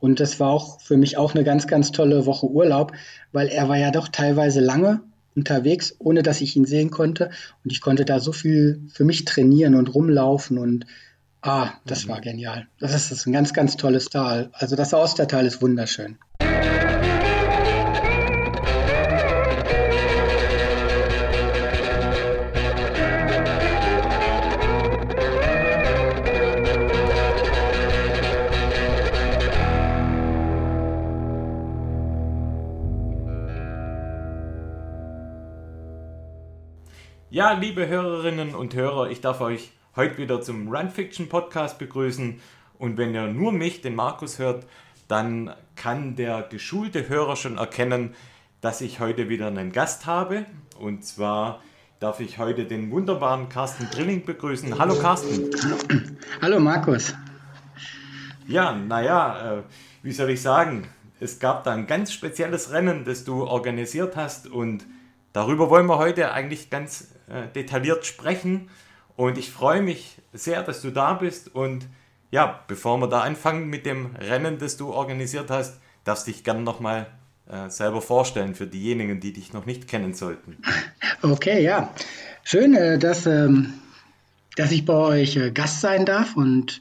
Und das war auch für mich auch eine ganz, ganz tolle Woche Urlaub, weil er war ja doch teilweise lange unterwegs, ohne dass ich ihn sehen konnte. Und ich konnte da so viel für mich trainieren und rumlaufen und ah, das mhm. war genial. Das ist, das ist ein ganz, ganz tolles Tal. Also das Ostertal ist wunderschön. Ja, liebe Hörerinnen und Hörer, ich darf euch heute wieder zum Run Fiction Podcast begrüßen. Und wenn ihr nur mich, den Markus, hört, dann kann der geschulte Hörer schon erkennen, dass ich heute wieder einen Gast habe. Und zwar darf ich heute den wunderbaren Carsten Drilling begrüßen. Hallo Carsten. Hallo Markus. Ja, naja, äh, wie soll ich sagen? Es gab da ein ganz spezielles Rennen, das du organisiert hast und darüber wollen wir heute eigentlich ganz äh, detailliert sprechen. Und ich freue mich sehr, dass du da bist. Und ja, bevor wir da anfangen mit dem Rennen, das du organisiert hast, darfst dich gerne nochmal äh, selber vorstellen für diejenigen, die dich noch nicht kennen sollten. Okay, ja. Schön, äh, dass, ähm, dass ich bei euch äh, Gast sein darf. Und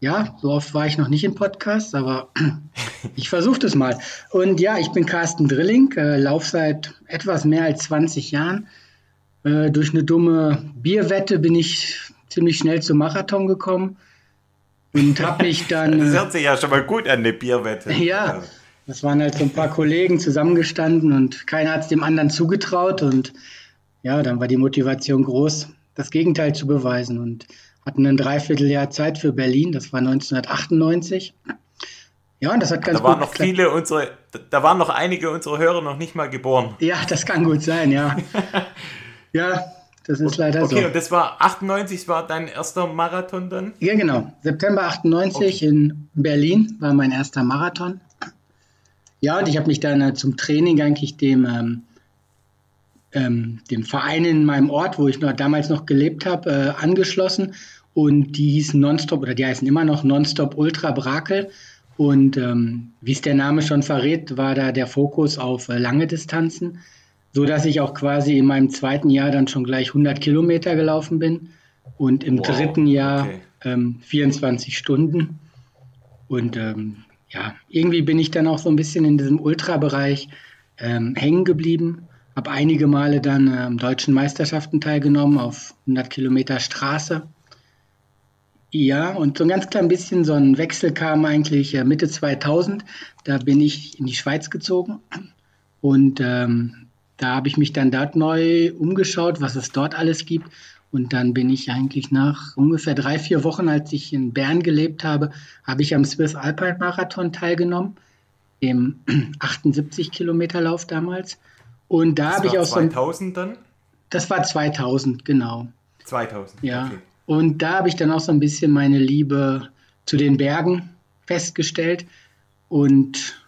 ja, so oft war ich noch nicht im Podcast, aber ich versuche das mal. Und ja, ich bin Carsten Drilling, äh, laufe seit etwas mehr als 20 Jahren äh, durch eine dumme Bierwette bin ich ziemlich schnell zum Marathon gekommen und habe mich dann. das hört sich ja schon mal gut an, eine Bierwette. Ja, das waren halt so ein paar Kollegen zusammengestanden und keiner hat es dem anderen zugetraut und ja, dann war die Motivation groß, das Gegenteil zu beweisen und hatten ein Dreivierteljahr Zeit für Berlin, das war 1998. Ja, und das hat ganz da waren noch geklappt. viele unsere, da waren noch einige unserer Hörer noch nicht mal geboren. Ja, das kann gut sein, ja. Ja, das ist leider okay, so. Okay, und das war 98, war dein erster Marathon dann? Ja, genau. September 98 okay. in Berlin war mein erster Marathon. Ja, und ich habe mich dann äh, zum Training eigentlich dem, ähm, ähm, dem Verein in meinem Ort, wo ich noch, damals noch gelebt habe, äh, angeschlossen. Und die hießen Nonstop, oder die heißen immer noch Nonstop Ultra Brakel. Und ähm, wie es der Name schon verrät, war da der Fokus auf äh, lange Distanzen so dass ich auch quasi in meinem zweiten Jahr dann schon gleich 100 Kilometer gelaufen bin und im wow, dritten Jahr okay. ähm, 24 Stunden. Und ähm, ja, irgendwie bin ich dann auch so ein bisschen in diesem Ultrabereich ähm, hängen geblieben. Habe einige Male dann ähm, deutschen Meisterschaften teilgenommen auf 100 Kilometer Straße. Ja, und so ein ganz klein bisschen so ein Wechsel kam eigentlich äh, Mitte 2000. Da bin ich in die Schweiz gezogen und ähm, da habe ich mich dann dort neu umgeschaut, was es dort alles gibt. Und dann bin ich eigentlich nach ungefähr drei, vier Wochen, als ich in Bern gelebt habe, habe ich am Swiss Alpine Marathon teilgenommen, dem 78 Kilometer Lauf damals. Und da habe ich auch 2000 so ein, dann? Das war 2000, genau. 2000, ja. Okay. Und da habe ich dann auch so ein bisschen meine Liebe zu den Bergen festgestellt. Und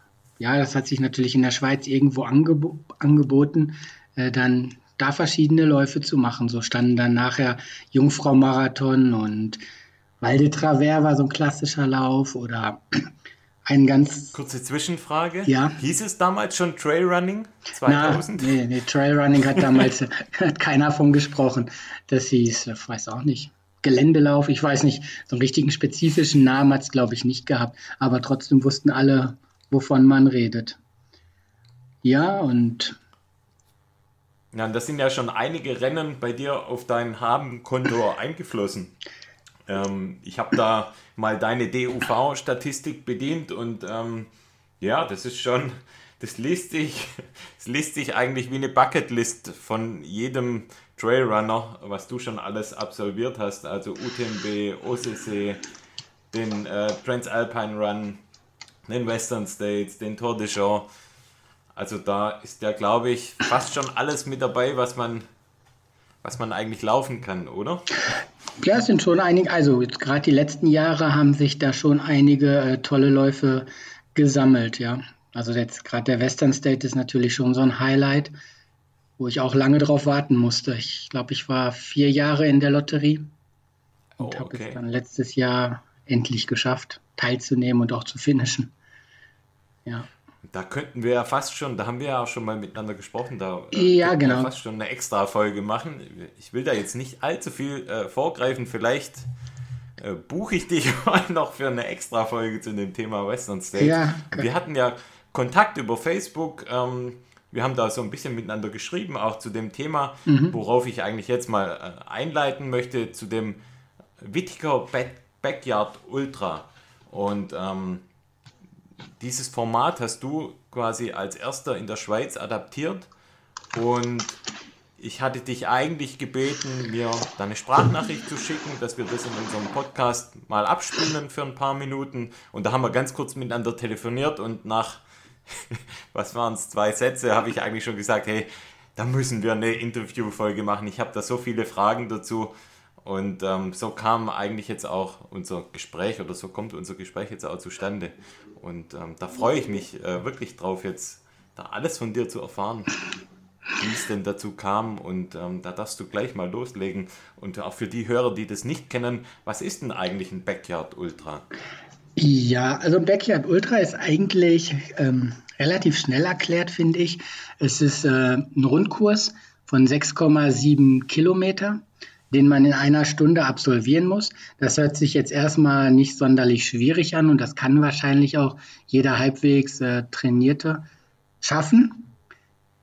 ja, das hat sich natürlich in der Schweiz irgendwo angeb angeboten, äh, dann da verschiedene Läufe zu machen. So standen dann nachher Jungfrau-Marathon und Val de Travers war so ein klassischer Lauf oder ein ganz. Kurze Zwischenfrage. Ja. Hieß es damals schon Trailrunning 2000? Na, nee, nee, Trailrunning hat damals hat keiner von gesprochen. Das hieß, ich weiß auch nicht. Geländelauf, ich weiß nicht, so einen richtigen spezifischen Namen hat es, glaube ich, nicht gehabt. Aber trotzdem wussten alle, wovon man redet. Ja, und. Ja, das sind ja schon einige Rennen bei dir auf dein Habenkonto eingeflossen. Ähm, ich habe da mal deine DUV-Statistik bedient und ähm, ja, das ist schon, das liest sich, das liest sich eigentlich wie eine Bucketlist von jedem Trailrunner, was du schon alles absolviert hast. Also UTMB, OCC, den äh, Transalpine Run, den Western States, den Tour de Jean. Also da ist ja, glaube ich, fast schon alles mit dabei, was man, was man eigentlich laufen kann, oder? Ja, es sind schon einige, also gerade die letzten Jahre haben sich da schon einige äh, tolle Läufe gesammelt, ja. Also jetzt gerade der Western State ist natürlich schon so ein Highlight, wo ich auch lange drauf warten musste. Ich glaube, ich war vier Jahre in der Lotterie und oh, okay. habe es dann letztes Jahr endlich geschafft, teilzunehmen und auch zu finishen. Ja. Da könnten wir ja fast schon, da haben wir ja auch schon mal miteinander gesprochen, da ja, genau. wir fast schon eine extra Folge machen. Ich will da jetzt nicht allzu viel äh, vorgreifen, vielleicht äh, buche ich dich mal noch für eine extra Folge zu dem Thema Western State. Ja, wir hatten ja Kontakt über Facebook. Ähm, wir haben da so ein bisschen miteinander geschrieben, auch zu dem Thema, mhm. worauf ich eigentlich jetzt mal äh, einleiten möchte, zu dem Whittaker Backyard Ultra. Und ähm, dieses Format hast du quasi als erster in der Schweiz adaptiert und ich hatte dich eigentlich gebeten, mir deine Sprachnachricht zu schicken, dass wir das in unserem Podcast mal abspielen für ein paar Minuten. Und da haben wir ganz kurz miteinander telefoniert und nach, was waren es, zwei Sätze, habe ich eigentlich schon gesagt, hey, da müssen wir eine Interviewfolge machen. Ich habe da so viele Fragen dazu. Und ähm, so kam eigentlich jetzt auch unser Gespräch oder so kommt unser Gespräch jetzt auch zustande. Und ähm, da freue ich mich äh, wirklich drauf, jetzt da alles von dir zu erfahren, wie es denn dazu kam. Und ähm, da darfst du gleich mal loslegen. Und auch für die Hörer, die das nicht kennen, was ist denn eigentlich ein Backyard Ultra? Ja, also ein Backyard Ultra ist eigentlich ähm, relativ schnell erklärt, finde ich. Es ist äh, ein Rundkurs von 6,7 Kilometer den man in einer Stunde absolvieren muss. Das hört sich jetzt erstmal nicht sonderlich schwierig an und das kann wahrscheinlich auch jeder halbwegs äh, Trainierte schaffen.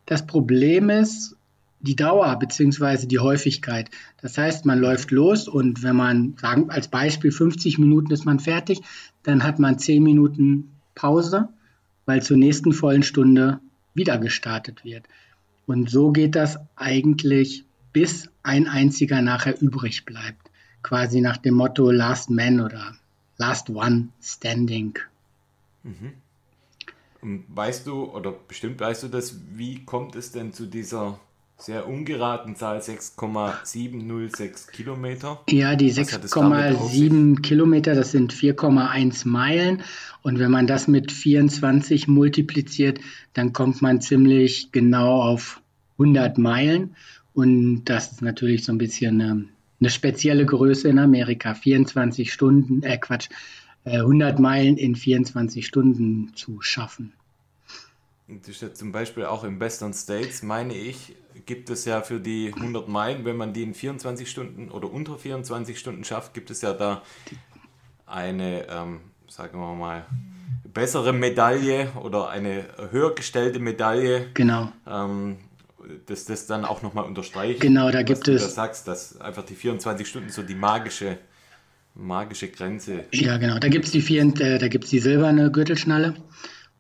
Das Problem ist die Dauer bzw. die Häufigkeit. Das heißt, man läuft los und wenn man, sagen als Beispiel 50 Minuten ist man fertig, dann hat man 10 Minuten Pause, weil zur nächsten vollen Stunde wieder gestartet wird. Und so geht das eigentlich bis ein einziger nachher übrig bleibt. Quasi nach dem Motto Last Man oder Last One Standing. Mhm. Weißt du, oder bestimmt weißt du das, wie kommt es denn zu dieser sehr ungeraten Zahl 6,706 Kilometer? Ja, die 6,7 Kilometer, das sind 4,1 Meilen. Und wenn man das mit 24 multipliziert, dann kommt man ziemlich genau auf 100 Meilen. Und das ist natürlich so ein bisschen eine, ähm, eine spezielle Größe in Amerika. 24 Stunden, äh Quatsch, 100 äh, Meilen in 24 Stunden zu schaffen. Zum Beispiel auch im Western States, meine ich, gibt es ja für die 100 Meilen, wenn man die in 24 Stunden oder unter 24 Stunden schafft, gibt es ja da eine, ähm, sagen wir mal, bessere Medaille oder eine höher gestellte Medaille. Genau. Ähm, dass das dann auch nochmal unterstreicht. Genau, da gibt es. Du da sagst, dass einfach die 24 Stunden so die magische, magische Grenze. Ja, genau. Da gibt es die, äh, die silberne Gürtelschnalle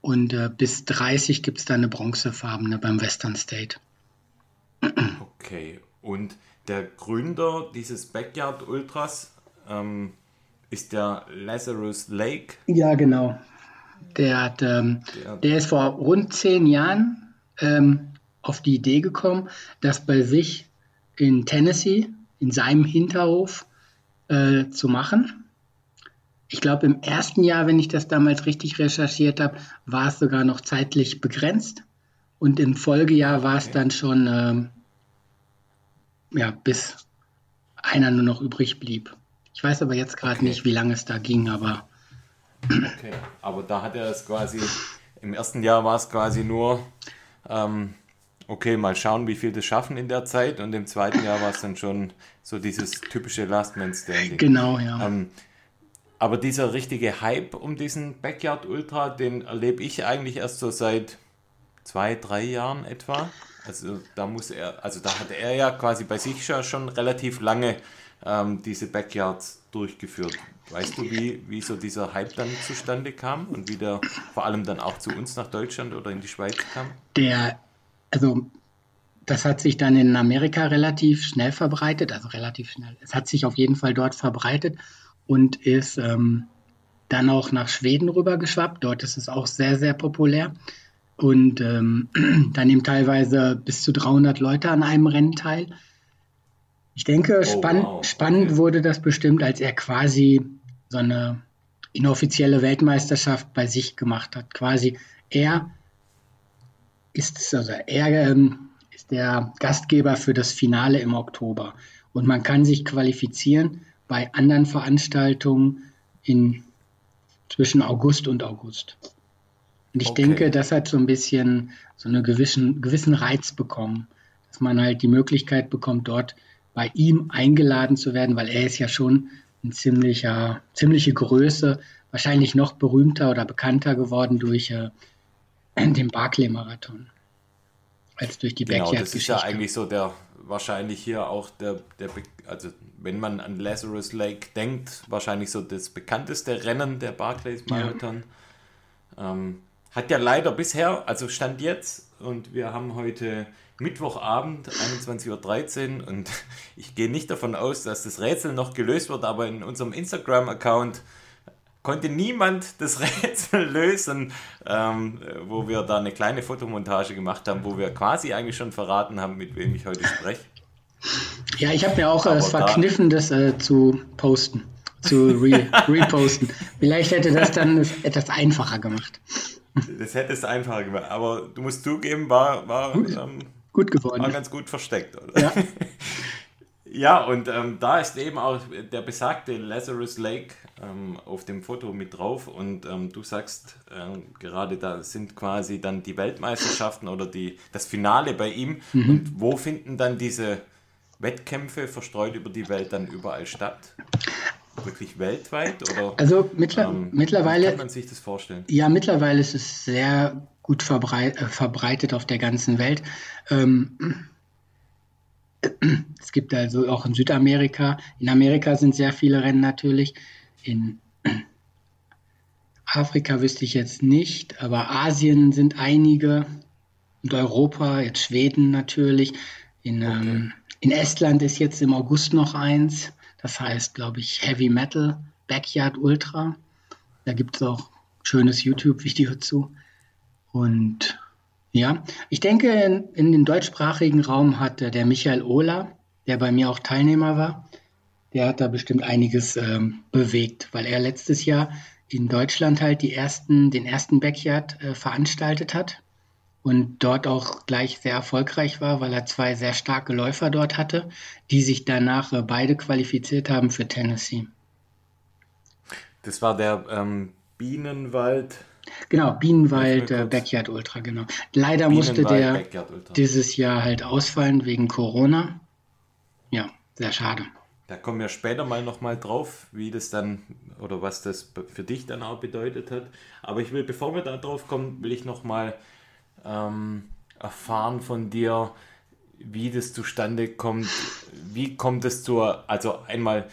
und äh, bis 30 gibt es dann eine bronzefarbene beim Western State. Okay, und der Gründer dieses Backyard Ultras ähm, ist der Lazarus Lake. Ja, genau. Der, hat, ähm, der, der ist vor rund zehn Jahren ähm, auf die Idee gekommen, das bei sich in Tennessee, in seinem Hinterhof, äh, zu machen. Ich glaube, im ersten Jahr, wenn ich das damals richtig recherchiert habe, war es sogar noch zeitlich begrenzt. Und im Folgejahr war es okay. dann schon, äh, ja, bis einer nur noch übrig blieb. Ich weiß aber jetzt gerade okay. nicht, wie lange es da ging, aber. Okay, aber da hat er es quasi, im ersten Jahr war es quasi nur ähm, okay, mal schauen, wie viel das schaffen in der Zeit. Und im zweiten Jahr war es dann schon so dieses typische Last Man Standing. Genau, ja. Ähm, aber dieser richtige Hype um diesen Backyard Ultra, den erlebe ich eigentlich erst so seit zwei, drei Jahren etwa. Also da muss er, also da hat er ja quasi bei sich schon relativ lange ähm, diese Backyards durchgeführt. Weißt du, wie, wie so dieser Hype dann zustande kam und wie der vor allem dann auch zu uns nach Deutschland oder in die Schweiz kam? Der also das hat sich dann in Amerika relativ schnell verbreitet, also relativ schnell. Es hat sich auf jeden Fall dort verbreitet und ist ähm, dann auch nach Schweden rübergeschwappt. Dort ist es auch sehr, sehr populär. Und ähm, da nehmen teilweise bis zu 300 Leute an einem Rennen teil. Ich denke, oh, spann wow. spannend wurde das bestimmt, als er quasi so eine inoffizielle Weltmeisterschaft bei sich gemacht hat. Quasi er ist, also er ähm, ist der Gastgeber für das Finale im Oktober. Und man kann sich qualifizieren bei anderen Veranstaltungen in, zwischen August und August. Und ich okay. denke, das hat so ein bisschen so einen gewissen, gewissen Reiz bekommen, dass man halt die Möglichkeit bekommt, dort bei ihm eingeladen zu werden, weil er ist ja schon ein ziemlicher, ziemliche Größe, wahrscheinlich noch berühmter oder bekannter geworden durch den Barclay-Marathon als durch die Genau, das ist ja eigentlich so der, wahrscheinlich hier auch der, der, also wenn man an Lazarus Lake denkt, wahrscheinlich so das bekannteste Rennen der Barclays Marathon. Ja. Ähm, hat ja leider bisher, also Stand jetzt, und wir haben heute Mittwochabend, 21.13 Uhr, und ich gehe nicht davon aus, dass das Rätsel noch gelöst wird, aber in unserem Instagram-Account konnte niemand das Rätsel lösen, ähm, wo wir da eine kleine Fotomontage gemacht haben, wo wir quasi eigentlich schon verraten haben, mit wem ich heute spreche. Ja, ich habe mir auch äh, es verkniffen, das äh, zu posten, zu re reposten. Vielleicht hätte das dann etwas einfacher gemacht. Das hätte es einfacher gemacht, aber du musst zugeben, war, war gut, ähm, gut geworden. War ganz gut versteckt, oder? Ja. Ja, und ähm, da ist eben auch der besagte Lazarus Lake ähm, auf dem Foto mit drauf. Und ähm, du sagst äh, gerade, da sind quasi dann die Weltmeisterschaften oder die, das Finale bei ihm. Mhm. Und wo finden dann diese Wettkämpfe verstreut über die Welt dann überall statt? Wirklich weltweit? Oder, also mittler ähm, mittlerweile. Kann man sich das vorstellen? Ja, mittlerweile ist es sehr gut verbreit, äh, verbreitet auf der ganzen Welt. Ähm, es gibt also auch in Südamerika, in Amerika sind sehr viele Rennen natürlich. In Afrika wüsste ich jetzt nicht, aber Asien sind einige und Europa, jetzt Schweden natürlich. In, okay. ähm, in Estland ist jetzt im August noch eins. Das heißt, glaube ich, Heavy Metal Backyard Ultra. Da gibt es auch schönes YouTube-Video zu. Und ja, ich denke, in, in den deutschsprachigen Raum hat äh, der Michael Ohler, der bei mir auch Teilnehmer war, der hat da bestimmt einiges ähm, bewegt, weil er letztes Jahr in Deutschland halt die ersten, den ersten Backyard äh, veranstaltet hat und dort auch gleich sehr erfolgreich war, weil er zwei sehr starke Läufer dort hatte, die sich danach äh, beide qualifiziert haben für Tennessee. Das war der ähm, Bienenwald Genau, Bienenwald äh, Backyard Ultra, genau. Leider musste der dieses Jahr halt ausfallen wegen Corona. Ja, sehr schade. Da kommen wir später mal nochmal drauf, wie das dann oder was das für dich dann auch bedeutet hat. Aber ich will, bevor wir da drauf kommen, will ich nochmal ähm, erfahren von dir, wie das zustande kommt. Wie kommt es zur, also einmal,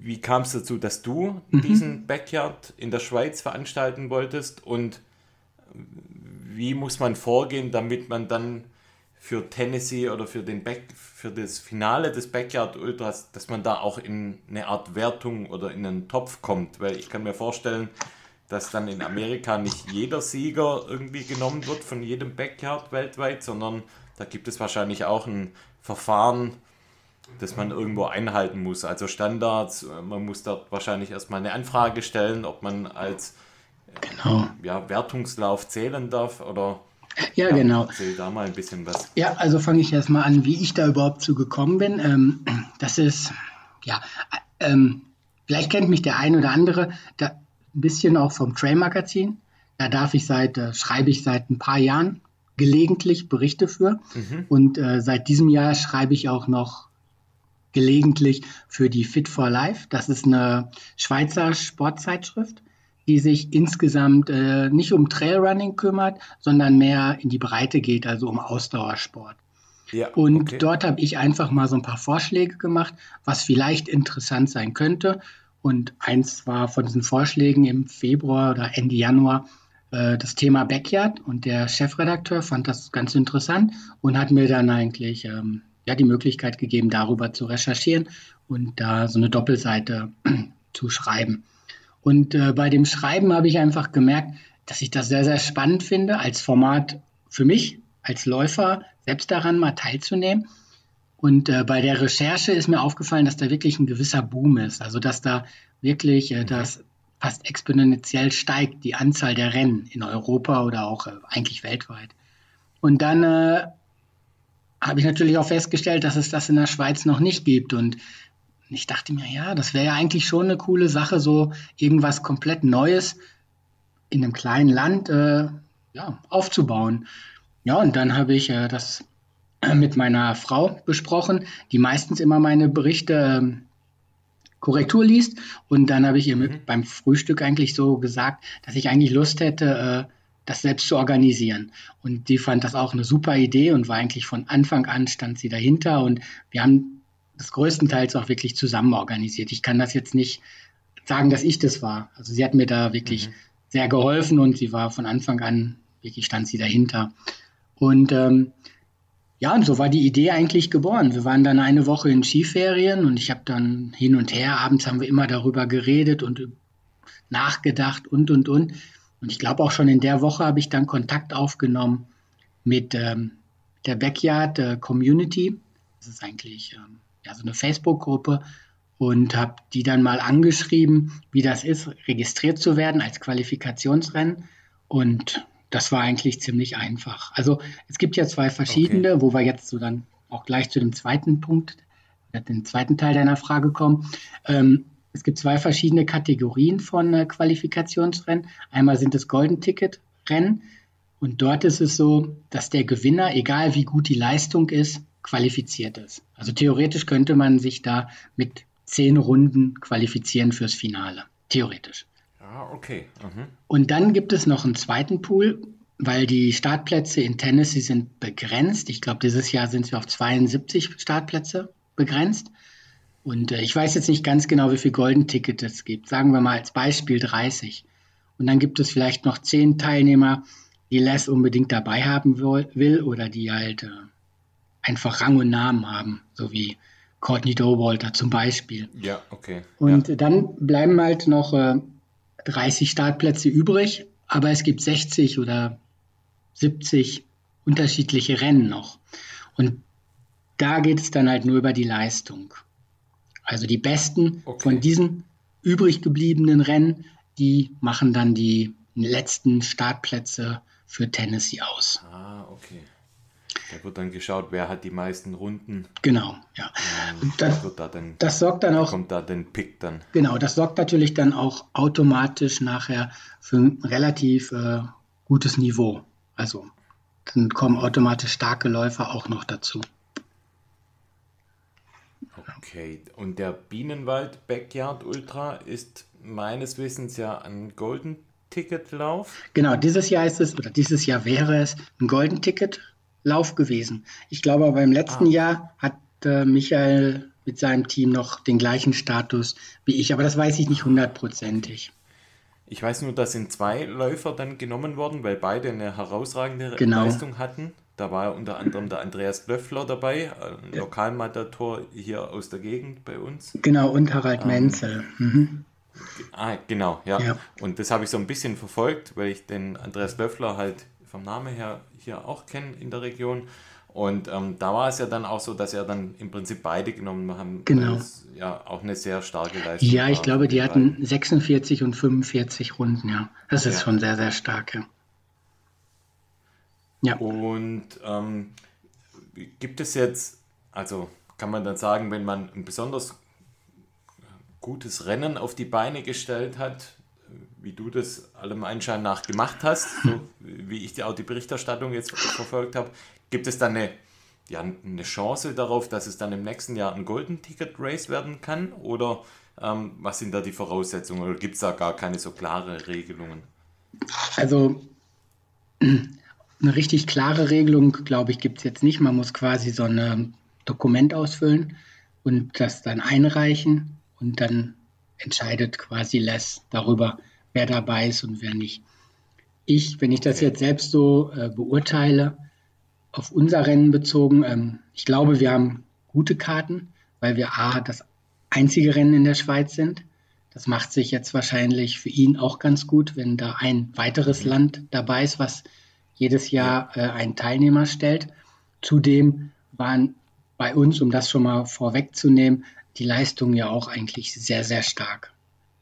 wie kam es dazu, dass du mhm. diesen Backyard in der Schweiz veranstalten wolltest und wie muss man vorgehen, damit man dann für Tennessee oder für, den Back, für das Finale des Backyard Ultras, dass man da auch in eine Art Wertung oder in einen Topf kommt? Weil ich kann mir vorstellen, dass dann in Amerika nicht jeder Sieger irgendwie genommen wird von jedem Backyard weltweit, sondern da gibt es wahrscheinlich auch ein Verfahren, das man irgendwo einhalten muss. Also Standards, man muss dort wahrscheinlich erstmal eine Anfrage stellen, ob man als genau. ja, Wertungslauf zählen darf oder ja, ja, genau. Erzähl da mal ein bisschen was. Ja, also fange ich erstmal an, wie ich da überhaupt zu gekommen bin. Ähm, das ist, ja, ähm, vielleicht kennt mich der ein oder andere da ein bisschen auch vom Trail Magazin. Da darf ich seit, äh, schreibe ich seit ein paar Jahren gelegentlich Berichte für. Mhm. Und äh, seit diesem Jahr schreibe ich auch noch gelegentlich für die Fit for Life. Das ist eine Schweizer Sportzeitschrift, die sich insgesamt äh, nicht um Trailrunning kümmert, sondern mehr in die Breite geht, also um Ausdauersport. Ja, und okay. dort habe ich einfach mal so ein paar Vorschläge gemacht, was vielleicht interessant sein könnte. Und eins war von diesen Vorschlägen im Februar oder Ende Januar äh, das Thema Backyard. Und der Chefredakteur fand das ganz interessant und hat mir dann eigentlich ähm, ja, die Möglichkeit gegeben, darüber zu recherchieren und da so eine Doppelseite zu schreiben. Und äh, bei dem Schreiben habe ich einfach gemerkt, dass ich das sehr, sehr spannend finde, als Format für mich, als Läufer, selbst daran mal teilzunehmen. Und äh, bei der Recherche ist mir aufgefallen, dass da wirklich ein gewisser Boom ist. Also dass da wirklich äh, das fast exponentiell steigt, die Anzahl der Rennen in Europa oder auch äh, eigentlich weltweit. Und dann äh, habe ich natürlich auch festgestellt, dass es das in der Schweiz noch nicht gibt. Und ich dachte mir, ja, das wäre ja eigentlich schon eine coole Sache, so irgendwas komplett Neues in einem kleinen Land äh, ja, aufzubauen. Ja, und dann habe ich äh, das mit meiner Frau besprochen, die meistens immer meine Berichte ähm, Korrektur liest. Und dann habe ich ihr mit, mhm. beim Frühstück eigentlich so gesagt, dass ich eigentlich Lust hätte, äh, das selbst zu organisieren. Und die fand das auch eine super Idee und war eigentlich von Anfang an stand sie dahinter. Und wir haben das größtenteils auch wirklich zusammen organisiert. Ich kann das jetzt nicht sagen, dass ich das war. Also sie hat mir da wirklich mhm. sehr geholfen und sie war von Anfang an, wirklich stand sie dahinter. Und ähm, ja, und so war die Idee eigentlich geboren. Wir waren dann eine Woche in Skiferien und ich habe dann hin und her, abends haben wir immer darüber geredet und nachgedacht und, und, und. Und ich glaube auch schon in der Woche habe ich dann Kontakt aufgenommen mit ähm, der Backyard äh, Community. Das ist eigentlich ähm, ja, so eine Facebook-Gruppe und habe die dann mal angeschrieben, wie das ist, registriert zu werden als Qualifikationsrennen. Und das war eigentlich ziemlich einfach. Also es gibt ja zwei verschiedene, okay. wo wir jetzt so dann auch gleich zu dem zweiten Punkt, den zweiten Teil deiner Frage kommen. Ähm, es gibt zwei verschiedene Kategorien von äh, Qualifikationsrennen. Einmal sind es Golden Ticket Rennen und dort ist es so, dass der Gewinner, egal wie gut die Leistung ist, qualifiziert ist. Also theoretisch könnte man sich da mit zehn Runden qualifizieren fürs Finale. Theoretisch. Ah, okay. Mhm. Und dann gibt es noch einen zweiten Pool, weil die Startplätze in Tennessee sind begrenzt. Ich glaube, dieses Jahr sind wir auf 72 Startplätze begrenzt. Und äh, ich weiß jetzt nicht ganz genau, wie viel Golden Ticket es gibt. Sagen wir mal als Beispiel 30. Und dann gibt es vielleicht noch zehn Teilnehmer, die Les unbedingt dabei haben will oder die halt äh, einfach Rang und Namen haben, so wie Courtney Dowalter zum Beispiel. Ja, okay. Und ja. dann bleiben halt noch äh, 30 Startplätze übrig, aber es gibt 60 oder 70 unterschiedliche Rennen noch. Und da geht es dann halt nur über die Leistung. Also die besten okay. von diesen übrig gebliebenen Rennen, die machen dann die letzten Startplätze für Tennessee aus. Ah, okay. Da wird dann geschaut, wer hat die meisten Runden. Genau, ja. Ähm, das, da dann, das sorgt dann auch. Kommt da den Pick dann. Genau, das sorgt natürlich dann auch automatisch nachher für ein relativ äh, gutes Niveau. Also dann kommen automatisch starke Läufer auch noch dazu. Okay, und der Bienenwald Backyard Ultra ist meines Wissens ja ein Golden Ticket-Lauf. Genau, dieses Jahr ist es, oder dieses Jahr wäre es ein Golden Ticket Lauf gewesen. Ich glaube aber im letzten ah. Jahr hat äh, Michael mit seinem Team noch den gleichen Status wie ich, aber das weiß ich nicht hundertprozentig. Ich weiß nur, dass sind zwei Läufer dann genommen worden, weil beide eine herausragende genau. Leistung hatten. Da war unter anderem der Andreas Löffler dabei, ein Lokalmatator hier aus der Gegend bei uns. Genau, und Harald ähm, Menzel. Mhm. Ah, genau, ja. ja. Und das habe ich so ein bisschen verfolgt, weil ich den Andreas Löffler halt vom Namen her hier auch kenne in der Region. Und ähm, da war es ja dann auch so, dass er dann im Prinzip beide genommen haben. Genau. Das ja auch eine sehr starke Leistung. Ja, ich glaube, die hatten 46 und 45 Runden, ja. Das ist ja. schon sehr, sehr stark, ja. Ja. Und ähm, gibt es jetzt, also kann man dann sagen, wenn man ein besonders gutes Rennen auf die Beine gestellt hat, wie du das allem Anschein nach gemacht hast, so wie ich auch die Berichterstattung jetzt verfolgt habe, gibt es dann eine, ja, eine Chance darauf, dass es dann im nächsten Jahr ein Golden Ticket Race werden kann? Oder ähm, was sind da die Voraussetzungen? Oder gibt es da gar keine so klare Regelungen? Also eine richtig klare Regelung, glaube ich, gibt es jetzt nicht. Man muss quasi so ein Dokument ausfüllen und das dann einreichen und dann entscheidet quasi Les darüber, wer dabei ist und wer nicht. Ich, wenn ich das jetzt selbst so äh, beurteile, auf unser Rennen bezogen, ähm, ich glaube, wir haben gute Karten, weil wir A, das einzige Rennen in der Schweiz sind. Das macht sich jetzt wahrscheinlich für ihn auch ganz gut, wenn da ein weiteres mhm. Land dabei ist, was jedes Jahr äh, einen Teilnehmer stellt. Zudem waren bei uns, um das schon mal vorwegzunehmen, die Leistungen ja auch eigentlich sehr, sehr stark.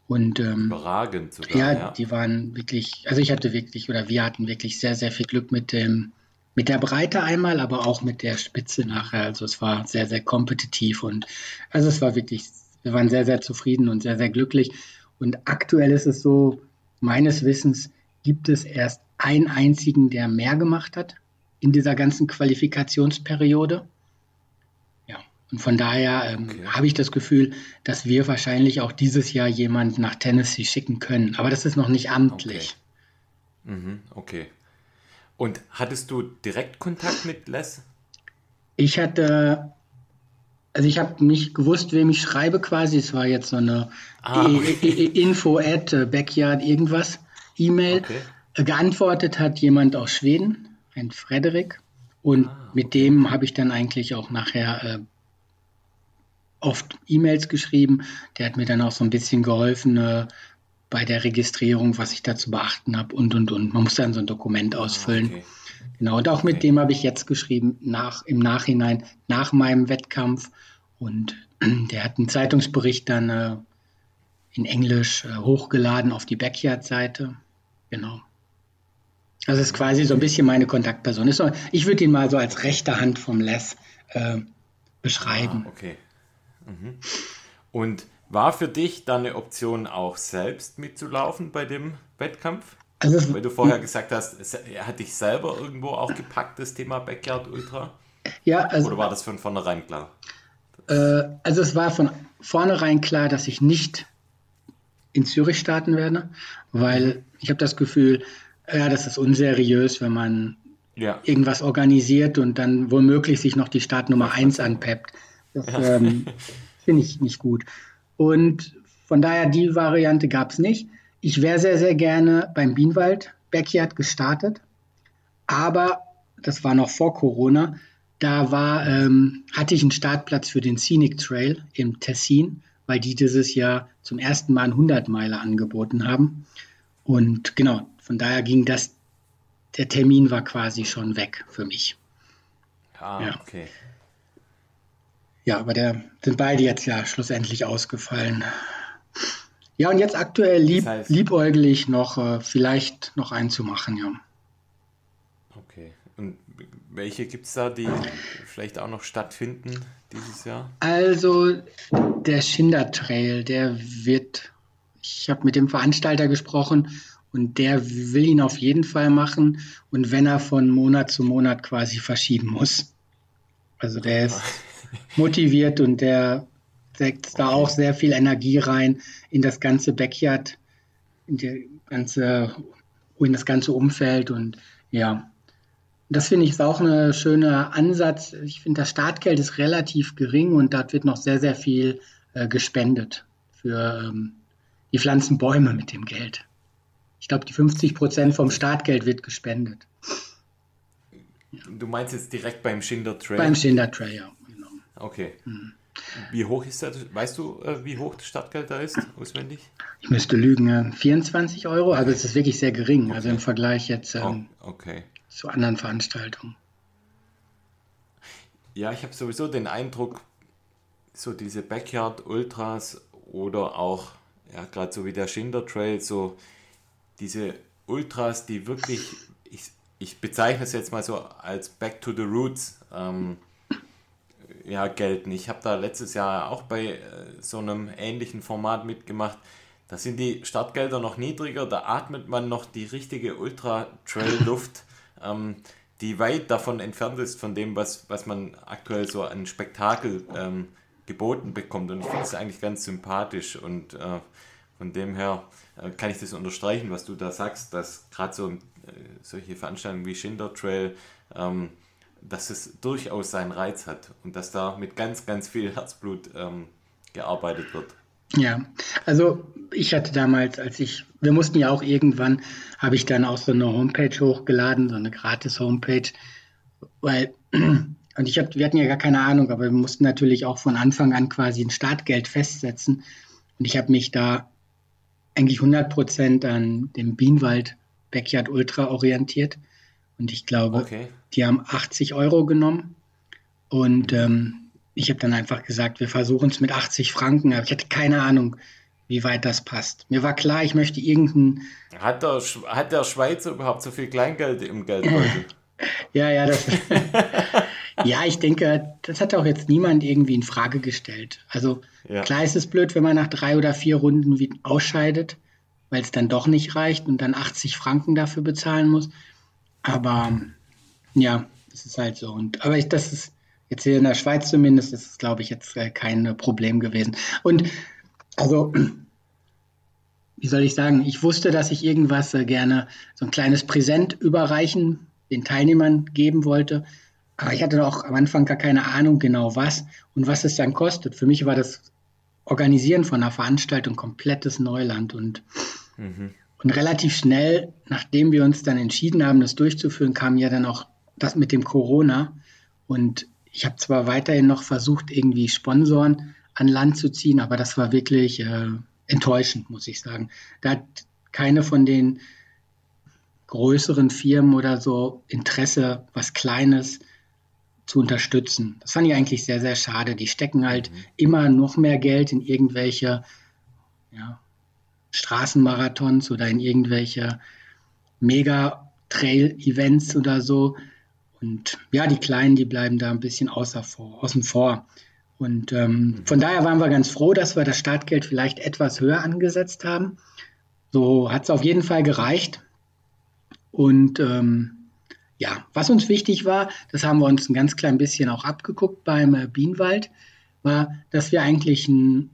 Und ähm, überragend sogar. Ja, ja, die waren wirklich, also ich hatte wirklich oder wir hatten wirklich sehr, sehr viel Glück mit dem mit der Breite einmal, aber auch mit der Spitze nachher. Also es war sehr, sehr kompetitiv und also es war wirklich, wir waren sehr, sehr zufrieden und sehr, sehr glücklich. Und aktuell ist es so, meines Wissens gibt es erst einen einzigen, der mehr gemacht hat in dieser ganzen Qualifikationsperiode. Ja, und von daher ähm, okay. habe ich das Gefühl, dass wir wahrscheinlich auch dieses Jahr jemanden nach Tennessee schicken können. Aber das ist noch nicht amtlich. Okay. Mhm, okay. Und hattest du direkt Kontakt mit Les? Ich hatte, also ich habe nicht gewusst, wem ich schreibe quasi. Es war jetzt so eine ah, okay. Info at Backyard irgendwas E-Mail. Okay. Geantwortet hat jemand aus Schweden, ein Frederik. Und ah, mit dem habe ich dann eigentlich auch nachher äh, oft E-Mails geschrieben. Der hat mir dann auch so ein bisschen geholfen äh, bei der Registrierung, was ich da zu beachten habe und und und. Man muss dann so ein Dokument ah, ausfüllen. Okay. Genau, und auch okay. mit dem habe ich jetzt geschrieben, nach, im Nachhinein, nach meinem Wettkampf. Und der hat einen Zeitungsbericht dann äh, in Englisch äh, hochgeladen auf die Backyard-Seite. Genau. Das ist quasi so ein bisschen meine Kontaktperson. So, ich würde ihn mal so als rechte Hand vom Les äh, beschreiben. Ah, okay. Mhm. Und war für dich dann eine Option, auch selbst mitzulaufen bei dem Wettkampf? Also Weil du vorher gesagt hast, er hat dich selber irgendwo auch gepackt, das Thema Backyard Ultra? Ja, also. Oder war das von vornherein klar? Äh, also, es war von vornherein klar, dass ich nicht in Zürich starten werde, weil ich habe das Gefühl, ja, das ist unseriös, wenn man ja. irgendwas organisiert und dann womöglich sich noch die Startnummer 1 anpeppt. Das ja. ähm, finde ich nicht gut. Und von daher, die Variante gab es nicht. Ich wäre sehr, sehr gerne beim Bienwald Backyard gestartet, aber das war noch vor Corona. Da war, ähm, hatte ich einen Startplatz für den Scenic Trail im Tessin, weil die dieses Jahr zum ersten Mal einen 100 Meiler angeboten haben. Und genau, von daher ging das, der Termin war quasi schon weg für mich. Ah, ja. okay. Ja, aber der sind beide jetzt ja schlussendlich ausgefallen. Ja, und jetzt aktuell lieb, das heißt, liebäuglich noch äh, vielleicht noch einzumachen, ja. Okay. Und welche gibt es da, die vielleicht auch noch stattfinden dieses Jahr? Also der Schinder Trail, der wird, ich habe mit dem Veranstalter gesprochen und der will ihn auf jeden Fall machen und wenn er von Monat zu Monat quasi verschieben muss. Also der ist motiviert und der setzt da auch sehr viel Energie rein in das ganze Backyard, in, die ganze, in das ganze Umfeld und ja. Das finde ich ist auch ein schöner Ansatz. Ich finde, das Startgeld ist relativ gering und dort wird noch sehr, sehr viel äh, gespendet für ähm, die Pflanzenbäume mit dem Geld. Ich glaube, die 50 Prozent vom Startgeld wird gespendet. Du meinst jetzt direkt beim Schinder Trail? Beim Schinder Trail, ja, genau. Okay. Hm. Wie hoch ist das? Weißt du, äh, wie hoch das Startgeld da ist, auswendig? Ich müsste lügen, 24 Euro, aber es ist wirklich sehr gering, okay. also im Vergleich jetzt ähm, oh, okay. zu anderen Veranstaltungen. Ja, ich habe sowieso den Eindruck, so diese Backyard Ultras oder auch, ja, gerade so wie der Schinder Trail, so diese Ultras, die wirklich, ich, ich bezeichne es jetzt mal so als Back to the Roots ähm, ja, gelten. Ich habe da letztes Jahr auch bei äh, so einem ähnlichen Format mitgemacht. Da sind die Startgelder noch niedriger, da atmet man noch die richtige Ultra-Trail-Luft, ähm, die weit davon entfernt ist von dem, was, was man aktuell so an Spektakel ähm, geboten bekommt. Und ich finde es eigentlich ganz sympathisch und äh, von dem her kann ich das unterstreichen, was du da sagst, dass gerade so äh, solche Veranstaltungen wie Schinder Trail, ähm, dass es durchaus seinen Reiz hat und dass da mit ganz, ganz viel Herzblut ähm, gearbeitet wird. Ja, also ich hatte damals, als ich, wir mussten ja auch irgendwann, habe ich dann auch so eine Homepage hochgeladen, so eine gratis Homepage, weil, und ich habe, wir hatten ja gar keine Ahnung, aber wir mussten natürlich auch von Anfang an quasi ein Startgeld festsetzen. Und ich habe mich da eigentlich 100 Prozent an dem Bienenwald Backyard Ultra orientiert. Und ich glaube, okay. die haben 80 Euro genommen. Und ähm, ich habe dann einfach gesagt, wir versuchen es mit 80 Franken. Aber ich hatte keine Ahnung, wie weit das passt. Mir war klar, ich möchte irgendeinen. Hat der, hat der Schweizer überhaupt so viel Kleingeld im Geldbeutel? ja, ja, das. ja, ich denke, das hat auch jetzt niemand irgendwie in Frage gestellt. Also ja. klar ist es blöd, wenn man nach drei oder vier Runden ausscheidet. weil es dann doch nicht reicht und dann 80 Franken dafür bezahlen muss. Aber ja, das ist halt so. Und, aber ich, das ist jetzt hier in der Schweiz zumindest, ist es, glaube ich, jetzt äh, kein Problem gewesen. Und also, wie soll ich sagen, ich wusste, dass ich irgendwas äh, gerne, so ein kleines Präsent überreichen, den Teilnehmern geben wollte. Aber ich hatte auch am Anfang gar keine Ahnung genau was und was es dann kostet. Für mich war das Organisieren von einer Veranstaltung komplettes Neuland und, mhm. und relativ schnell, nachdem wir uns dann entschieden haben, das durchzuführen, kam ja dann auch das mit dem Corona und ich habe zwar weiterhin noch versucht, irgendwie Sponsoren an Land zu ziehen, aber das war wirklich äh, enttäuschend, muss ich sagen. Da hat keine von den größeren Firmen oder so Interesse, was Kleines zu unterstützen. Das fand ich eigentlich sehr, sehr schade. Die stecken halt mhm. immer noch mehr Geld in irgendwelche ja, Straßenmarathons oder in irgendwelche Mega-Trail-Events oder so. Und ja, die Kleinen, die bleiben da ein bisschen außer vor, außen vor. Und ähm, mhm. von daher waren wir ganz froh, dass wir das Startgeld vielleicht etwas höher angesetzt haben. So hat es auf jeden Fall gereicht. Und ähm, ja, was uns wichtig war, das haben wir uns ein ganz klein bisschen auch abgeguckt beim äh, Bienenwald, war, dass wir eigentlich ein,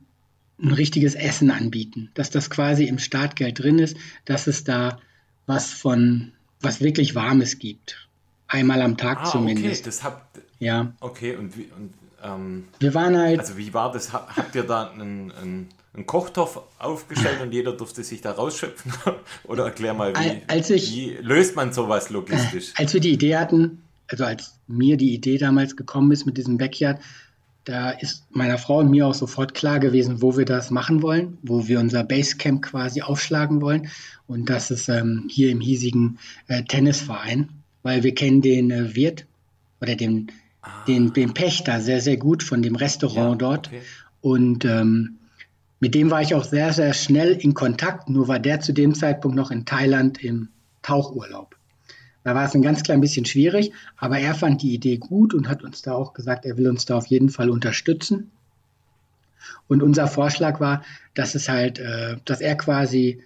ein richtiges Essen anbieten, dass das quasi im Startgeld drin ist, dass es da was von, was wirklich Warmes gibt. Einmal am Tag ah, zumindest. Okay, das habt, ja. Okay, und, wie, und ähm, wir waren halt. Also wie war das? Habt ihr da einen, einen, einen Kochtopf aufgestellt und jeder durfte sich da rausschöpfen? Oder erklär mal, wie, als ich, wie löst man sowas logistisch? Als wir die Idee hatten, also als mir die Idee damals gekommen ist mit diesem Backyard, da ist meiner Frau und mir auch sofort klar gewesen, wo wir das machen wollen, wo wir unser Basecamp quasi aufschlagen wollen. Und das ist ähm, hier im hiesigen äh, Tennisverein weil wir kennen den äh, Wirt oder den, ah. den, den Pächter sehr, sehr gut von dem Restaurant ja, dort. Okay. Und ähm, mit dem war ich auch sehr, sehr schnell in Kontakt, nur war der zu dem Zeitpunkt noch in Thailand im Tauchurlaub. Da war es ein ganz klein bisschen schwierig, aber er fand die Idee gut und hat uns da auch gesagt, er will uns da auf jeden Fall unterstützen. Und unser Vorschlag war, dass es halt, äh, dass er quasi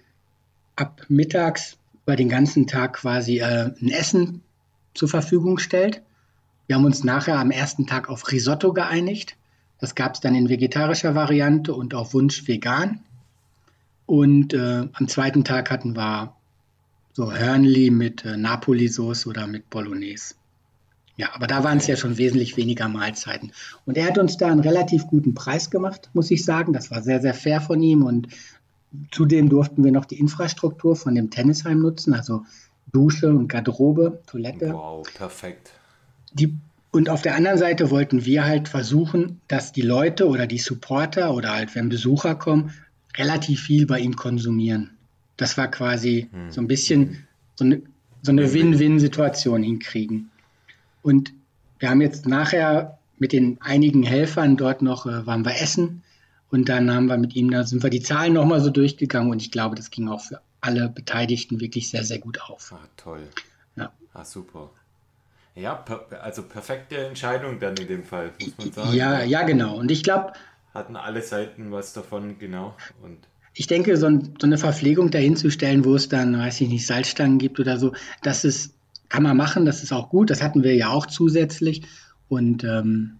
ab mittags über den ganzen Tag quasi äh, ein Essen zur Verfügung stellt. Wir haben uns nachher am ersten Tag auf Risotto geeinigt. Das gab es dann in vegetarischer Variante und auf Wunsch vegan. Und äh, am zweiten Tag hatten wir so Hörnli mit äh, Napoli-Sauce oder mit Bolognese. Ja, aber da waren es ja schon wesentlich weniger Mahlzeiten. Und er hat uns da einen relativ guten Preis gemacht, muss ich sagen. Das war sehr, sehr fair von ihm. Und zudem durften wir noch die Infrastruktur von dem Tennisheim nutzen, also Dusche und Garderobe, Toilette. Wow, perfekt. Die, und auf der anderen Seite wollten wir halt versuchen, dass die Leute oder die Supporter oder halt, wenn Besucher kommen, relativ viel bei ihm konsumieren. Das war quasi hm. so ein bisschen so eine, so eine Win-Win-Situation hinkriegen. Und wir haben jetzt nachher mit den einigen Helfern dort noch, äh, waren wir essen und dann haben wir mit ihm, da sind wir die Zahlen nochmal so durchgegangen und ich glaube, das ging auch für alle Beteiligten wirklich sehr, sehr gut auf. Ah, toll. Ja. Ah, super. Ja, per, also perfekte Entscheidung dann in dem Fall, muss man sagen. Ja, ja, genau. Und ich glaube. Hatten alle Seiten was davon, genau. Und ich denke, so, ein, so, eine Verpflegung dahinzustellen, wo es dann, weiß ich nicht, Salzstangen gibt oder so, das ist, kann man machen, das ist auch gut. Das hatten wir ja auch zusätzlich. Und ähm,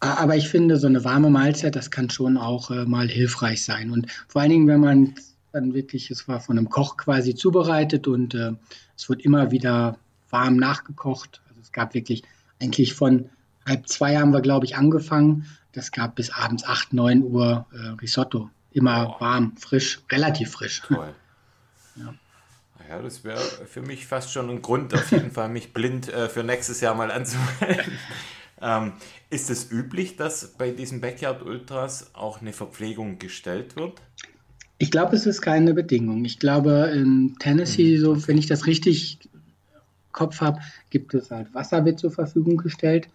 aber ich finde, so eine warme Mahlzeit, das kann schon auch äh, mal hilfreich sein. Und vor allen Dingen, wenn man dann wirklich, es war von einem Koch quasi zubereitet und äh, es wird immer wieder warm nachgekocht. Es gab wirklich eigentlich von halb zwei haben wir, glaube ich, angefangen. Das gab bis abends acht, neun Uhr äh, Risotto. Immer oh. warm, frisch, relativ frisch. Toll. Ja. Ja, das wäre für mich fast schon ein Grund, auf jeden Fall mich blind äh, für nächstes Jahr mal anzumelden. ähm, ist es üblich, dass bei diesen Backyard Ultras auch eine Verpflegung gestellt wird? Ich glaube, es ist keine Bedingung. Ich glaube, in Tennessee, mhm. so wenn ich das richtig Kopf habe, gibt es halt Wasser wird zur Verfügung gestellt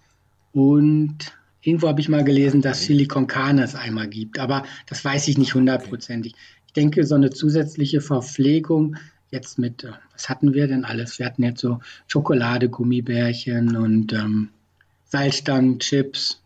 und irgendwo habe ich mal gelesen, dass Silicon Carne es einmal gibt, aber das weiß ich nicht hundertprozentig. Ich denke, so eine zusätzliche Verpflegung jetzt mit, äh, was hatten wir denn alles? Wir hatten jetzt so Schokolade, Gummibärchen und ähm, Salzstangen, Chips,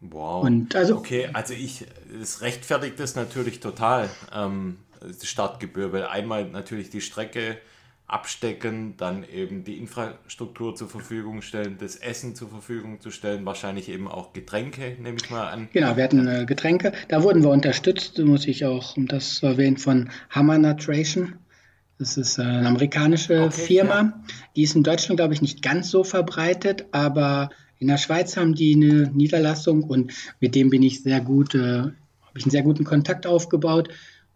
Wow. Und also, okay, also ich, es rechtfertigt das natürlich total. Ähm, Startgebühr, weil einmal natürlich die Strecke abstecken, dann eben die Infrastruktur zur Verfügung stellen, das Essen zur Verfügung zu stellen, wahrscheinlich eben auch Getränke, nehme ich mal an. Genau, wir hatten äh, Getränke. Da wurden wir unterstützt, muss ich auch, um das zu erwähnen, von Hammer Nutration. Das ist äh, eine amerikanische okay, Firma. Ja. Die ist in Deutschland, glaube ich, nicht ganz so verbreitet, aber in der Schweiz haben die eine Niederlassung und mit dem bin ich sehr gut, äh, habe ich einen sehr guten Kontakt aufgebaut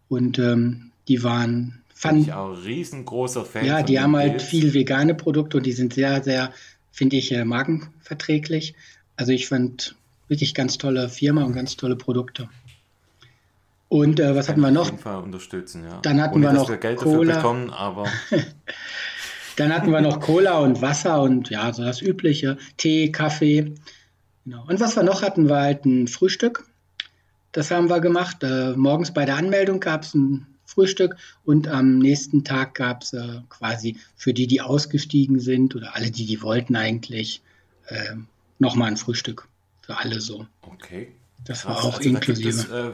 und ähm, die waren fand ich auch riesengroßer Fan. Ja, die haben halt viel vegane Produkte und die sind sehr, sehr, finde ich, äh, magenverträglich. Also ich fand wirklich ganz tolle Firma und ganz tolle Produkte. Und äh, was hatten wir noch? Auf jeden Fall unterstützen, ja. Dann hatten Ohne, wir noch wir Geld Cola. bekommen, aber Dann hatten wir noch Cola und Wasser und ja, so das Übliche. Tee, Kaffee. Genau. Und was wir noch hatten, war halt ein Frühstück. Das haben wir gemacht. Äh, morgens bei der Anmeldung gab es ein Frühstück und am nächsten Tag gab es äh, quasi für die, die ausgestiegen sind oder alle, die die wollten eigentlich, äh, nochmal ein Frühstück. Für alle so. Okay. Das war auch also inklusive. Gibt es, äh,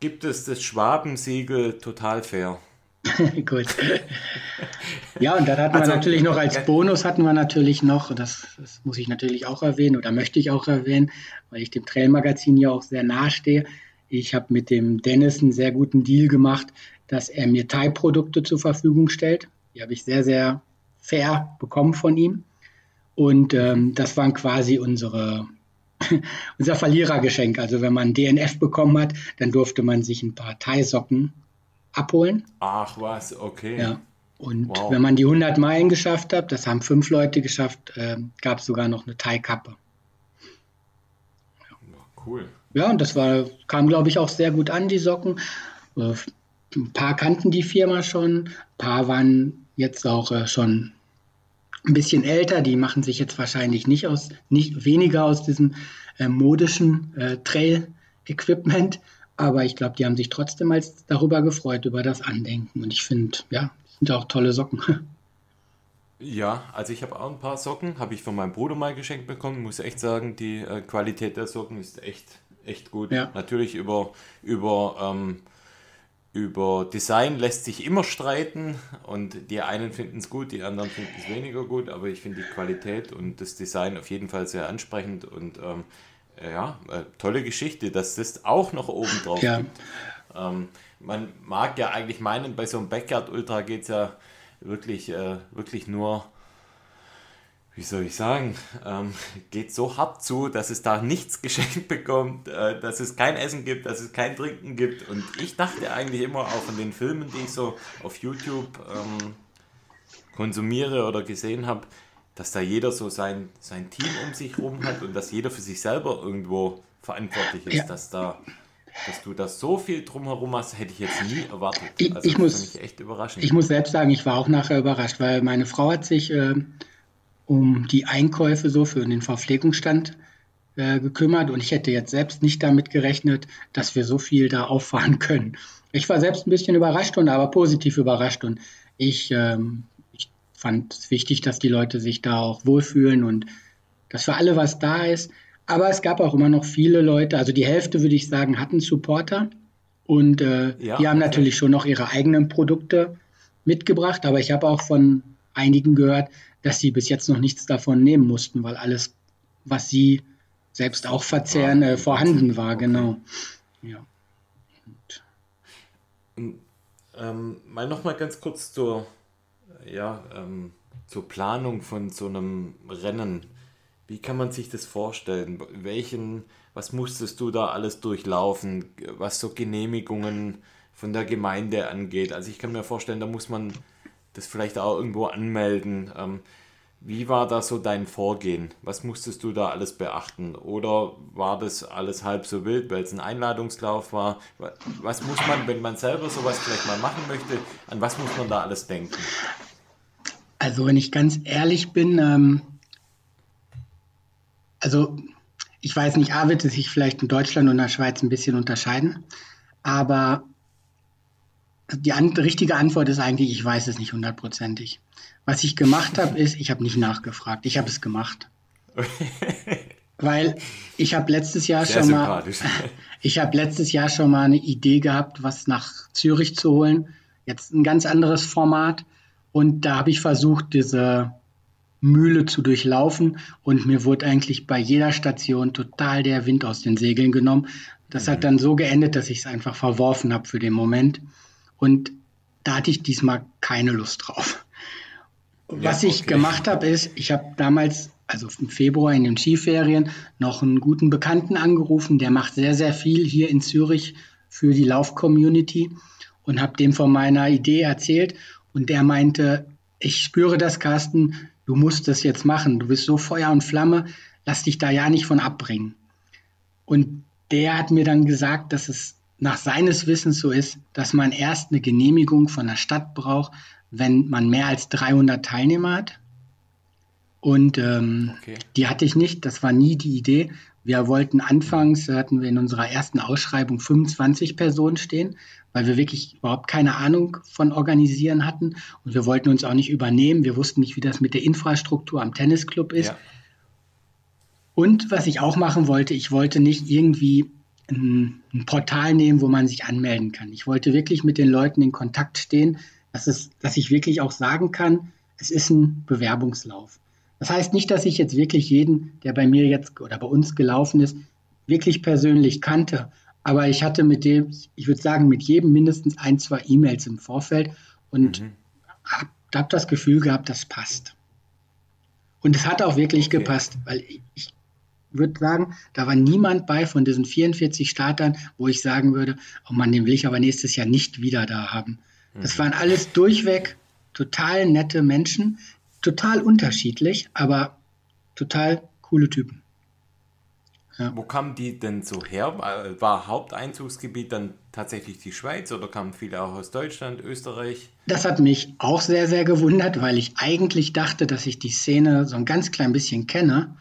gibt es das Schwabensiegel total fair? Gut. Ja, und dann hatten also, wir natürlich noch als Bonus hatten wir natürlich noch, das, das, muss ich natürlich auch erwähnen oder möchte ich auch erwähnen, weil ich dem Trail-Magazin ja auch sehr nahe stehe. Ich habe mit dem Dennis einen sehr guten Deal gemacht, dass er mir Thai-Produkte zur Verfügung stellt. Die habe ich sehr, sehr fair bekommen von ihm. Und ähm, das waren quasi unsere, unser Verlierergeschenk. Also wenn man DNF bekommen hat, dann durfte man sich ein paar Thai-Socken abholen. Ach was, okay. Ja. Und wow. wenn man die 100 Meilen geschafft hat, das haben fünf Leute geschafft, äh, gab es sogar noch eine Thai-Kappe. Cool. Ja, und das war, kam, glaube ich, auch sehr gut an, die Socken. Äh, ein paar kannten die Firma schon, ein paar waren jetzt auch äh, schon ein bisschen älter, die machen sich jetzt wahrscheinlich nicht aus, nicht weniger aus diesem äh, modischen äh, Trail-Equipment, aber ich glaube, die haben sich trotzdem als darüber gefreut, über das Andenken. Und ich finde, ja, sind auch tolle Socken. Ja, also ich habe auch ein paar Socken, habe ich von meinem Bruder mal geschenkt bekommen. Muss echt sagen, die äh, Qualität der Socken ist echt, echt gut. Ja. Natürlich über, über, ähm, über Design lässt sich immer streiten und die einen finden es gut, die anderen finden es weniger gut, aber ich finde die Qualität und das Design auf jeden Fall sehr ansprechend und ähm, ja, äh, tolle Geschichte, dass das auch noch oben drauf ja. gibt. Ähm, man mag ja eigentlich meinen, bei so einem Backyard Ultra geht es ja wirklich, äh, wirklich nur, wie soll ich sagen, ähm, geht so hart zu, dass es da nichts geschenkt bekommt, äh, dass es kein Essen gibt, dass es kein Trinken gibt. Und ich dachte eigentlich immer auch von den Filmen, die ich so auf YouTube ähm, konsumiere oder gesehen habe, dass da jeder so sein, sein Team um sich rum hat und dass jeder für sich selber irgendwo verantwortlich ist, ja. dass da dass du das so viel drumherum hast, hätte ich jetzt nie erwartet. Ich, also ich muss, echt überraschend. Ich muss selbst sagen, ich war auch nachher überrascht, weil meine Frau hat sich äh, um die Einkäufe so für den Verpflegungsstand äh, gekümmert und ich hätte jetzt selbst nicht damit gerechnet, dass wir so viel da auffahren können. Ich war selbst ein bisschen überrascht und aber positiv überrascht und ich ähm, fand es wichtig, dass die Leute sich da auch wohlfühlen und dass für alle was da ist. Aber es gab auch immer noch viele Leute, also die Hälfte würde ich sagen, hatten Supporter und äh, ja, die haben okay. natürlich schon noch ihre eigenen Produkte mitgebracht. Aber ich habe auch von einigen gehört, dass sie bis jetzt noch nichts davon nehmen mussten, weil alles, was sie selbst auch verzehren, äh, vorhanden war. Okay. Genau. Ja. Und, ähm, mal noch mal ganz kurz zur ja, ähm, zur Planung von so einem Rennen, wie kann man sich das vorstellen? Welchen, was musstest du da alles durchlaufen, was so Genehmigungen von der Gemeinde angeht? Also ich kann mir vorstellen, da muss man das vielleicht auch irgendwo anmelden. Ähm, wie war da so dein Vorgehen? Was musstest du da alles beachten? Oder war das alles halb so wild, weil es ein Einladungslauf war? Was muss man, wenn man selber sowas vielleicht mal machen möchte, an was muss man da alles denken? Also wenn ich ganz ehrlich bin, ähm, also ich weiß nicht, A wird es sich vielleicht in Deutschland und der Schweiz ein bisschen unterscheiden, aber die an richtige Antwort ist eigentlich, ich weiß es nicht hundertprozentig. Was ich gemacht habe, ist, ich habe nicht nachgefragt, ich habe es gemacht. weil ich habe letztes Jahr Sehr schon mal, ich habe letztes Jahr schon mal eine Idee gehabt, was nach Zürich zu holen. Jetzt ein ganz anderes Format. Und da habe ich versucht, diese Mühle zu durchlaufen. Und mir wurde eigentlich bei jeder Station total der Wind aus den Segeln genommen. Das mhm. hat dann so geendet, dass ich es einfach verworfen habe für den Moment. Und da hatte ich diesmal keine Lust drauf. Ja, Was ich okay. gemacht habe, ist, ich habe damals also im Februar in den Skiferien, noch einen guten Bekannten angerufen, der macht sehr, sehr viel hier in Zürich für die Lauf-Community und habe dem von meiner Idee erzählt und der meinte, ich spüre das, Carsten, du musst das jetzt machen, du bist so Feuer und Flamme, lass dich da ja nicht von abbringen. Und der hat mir dann gesagt, dass es nach seines Wissens so ist, dass man erst eine Genehmigung von der Stadt braucht, wenn man mehr als 300 Teilnehmer hat. Und ähm, okay. die hatte ich nicht, das war nie die Idee. Wir wollten anfangs, hatten wir in unserer ersten Ausschreibung 25 Personen stehen, weil wir wirklich überhaupt keine Ahnung von Organisieren hatten. Und wir wollten uns auch nicht übernehmen. Wir wussten nicht, wie das mit der Infrastruktur am Tennisclub ist. Ja. Und was ich auch machen wollte, ich wollte nicht irgendwie ein, ein, Portal nehmen, wo man sich anmelden kann. Ich wollte wirklich mit den Leuten in Kontakt stehen, dass, es, dass ich wirklich auch sagen kann, es ist ein Bewerbungslauf. Das heißt nicht, dass ich jetzt wirklich jeden, der bei mir jetzt oder bei uns gelaufen ist, wirklich persönlich kannte. Aber ich hatte mit dem, ich würde sagen, mit jedem mindestens ein, zwei E-Mails im Vorfeld und mhm. habe hab das Gefühl gehabt, das passt. Und es hat auch wirklich okay. gepasst, weil ich, ich würde sagen, da war niemand bei von diesen 44 Startern, wo ich sagen würde, oh Mann, den will ich aber nächstes Jahr nicht wieder da haben. Mhm. Das waren alles durchweg total nette Menschen, total unterschiedlich, aber total coole Typen. Ja. Wo kamen die denn so her? War Haupteinzugsgebiet dann tatsächlich die Schweiz oder kamen viele auch aus Deutschland, Österreich? Das hat mich auch sehr, sehr gewundert, weil ich eigentlich dachte, dass ich die Szene so ein ganz klein bisschen kenne.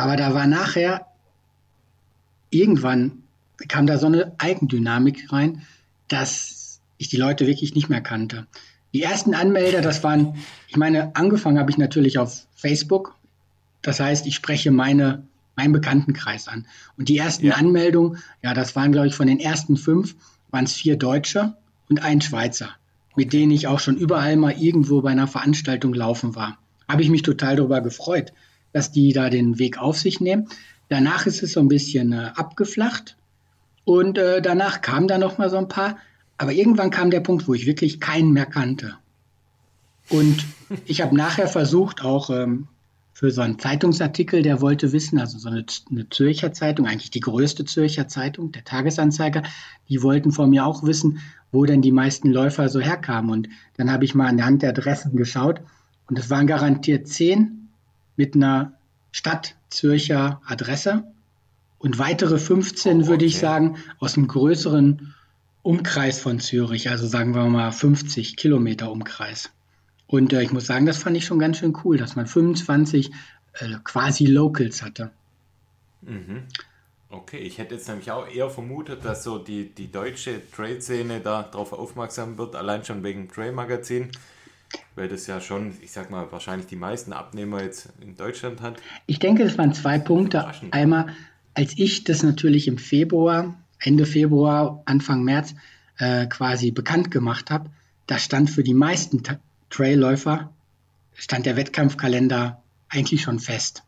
Aber da war nachher irgendwann kam da so eine Eigendynamik rein, dass ich die Leute wirklich nicht mehr kannte. Die ersten Anmelder, das waren, ich meine, angefangen habe ich natürlich auf Facebook. Das heißt, ich spreche meine, meinen Bekanntenkreis an. Und die ersten ja. Anmeldungen, ja, das waren, glaube ich, von den ersten fünf, waren es vier Deutsche und ein Schweizer, mit denen ich auch schon überall mal irgendwo bei einer Veranstaltung laufen war. Habe ich mich total darüber gefreut, dass die da den Weg auf sich nehmen. Danach ist es so ein bisschen äh, abgeflacht. Und äh, danach kamen da noch mal so ein paar. Aber irgendwann kam der Punkt, wo ich wirklich keinen mehr kannte. Und ich habe nachher versucht, auch ähm, für so einen Zeitungsartikel, der wollte wissen, also so eine, eine, Zürcher Zeitung, eigentlich die größte Zürcher Zeitung, der Tagesanzeiger, die wollten von mir auch wissen, wo denn die meisten Läufer so herkamen. Und dann habe ich mal anhand der Adressen geschaut und es waren garantiert zehn mit einer Stadt Zürcher Adresse und weitere 15, oh, okay. würde ich sagen, aus einem größeren Umkreis von Zürich, also sagen wir mal 50 Kilometer Umkreis. Und äh, ich muss sagen, das fand ich schon ganz schön cool, dass man 25 äh, quasi Locals hatte. Mhm. Okay, ich hätte jetzt nämlich auch eher vermutet, dass so die, die deutsche Trade-Szene da darauf aufmerksam wird, allein schon wegen Trade-Magazin, weil das ja schon, ich sag mal, wahrscheinlich die meisten Abnehmer jetzt in Deutschland hat. Ich denke, es waren zwei Punkte. Einmal, als ich das natürlich im Februar Ende Februar, Anfang März äh, quasi bekannt gemacht habe, da stand für die meisten Trailläufer, stand der Wettkampfkalender eigentlich schon fest.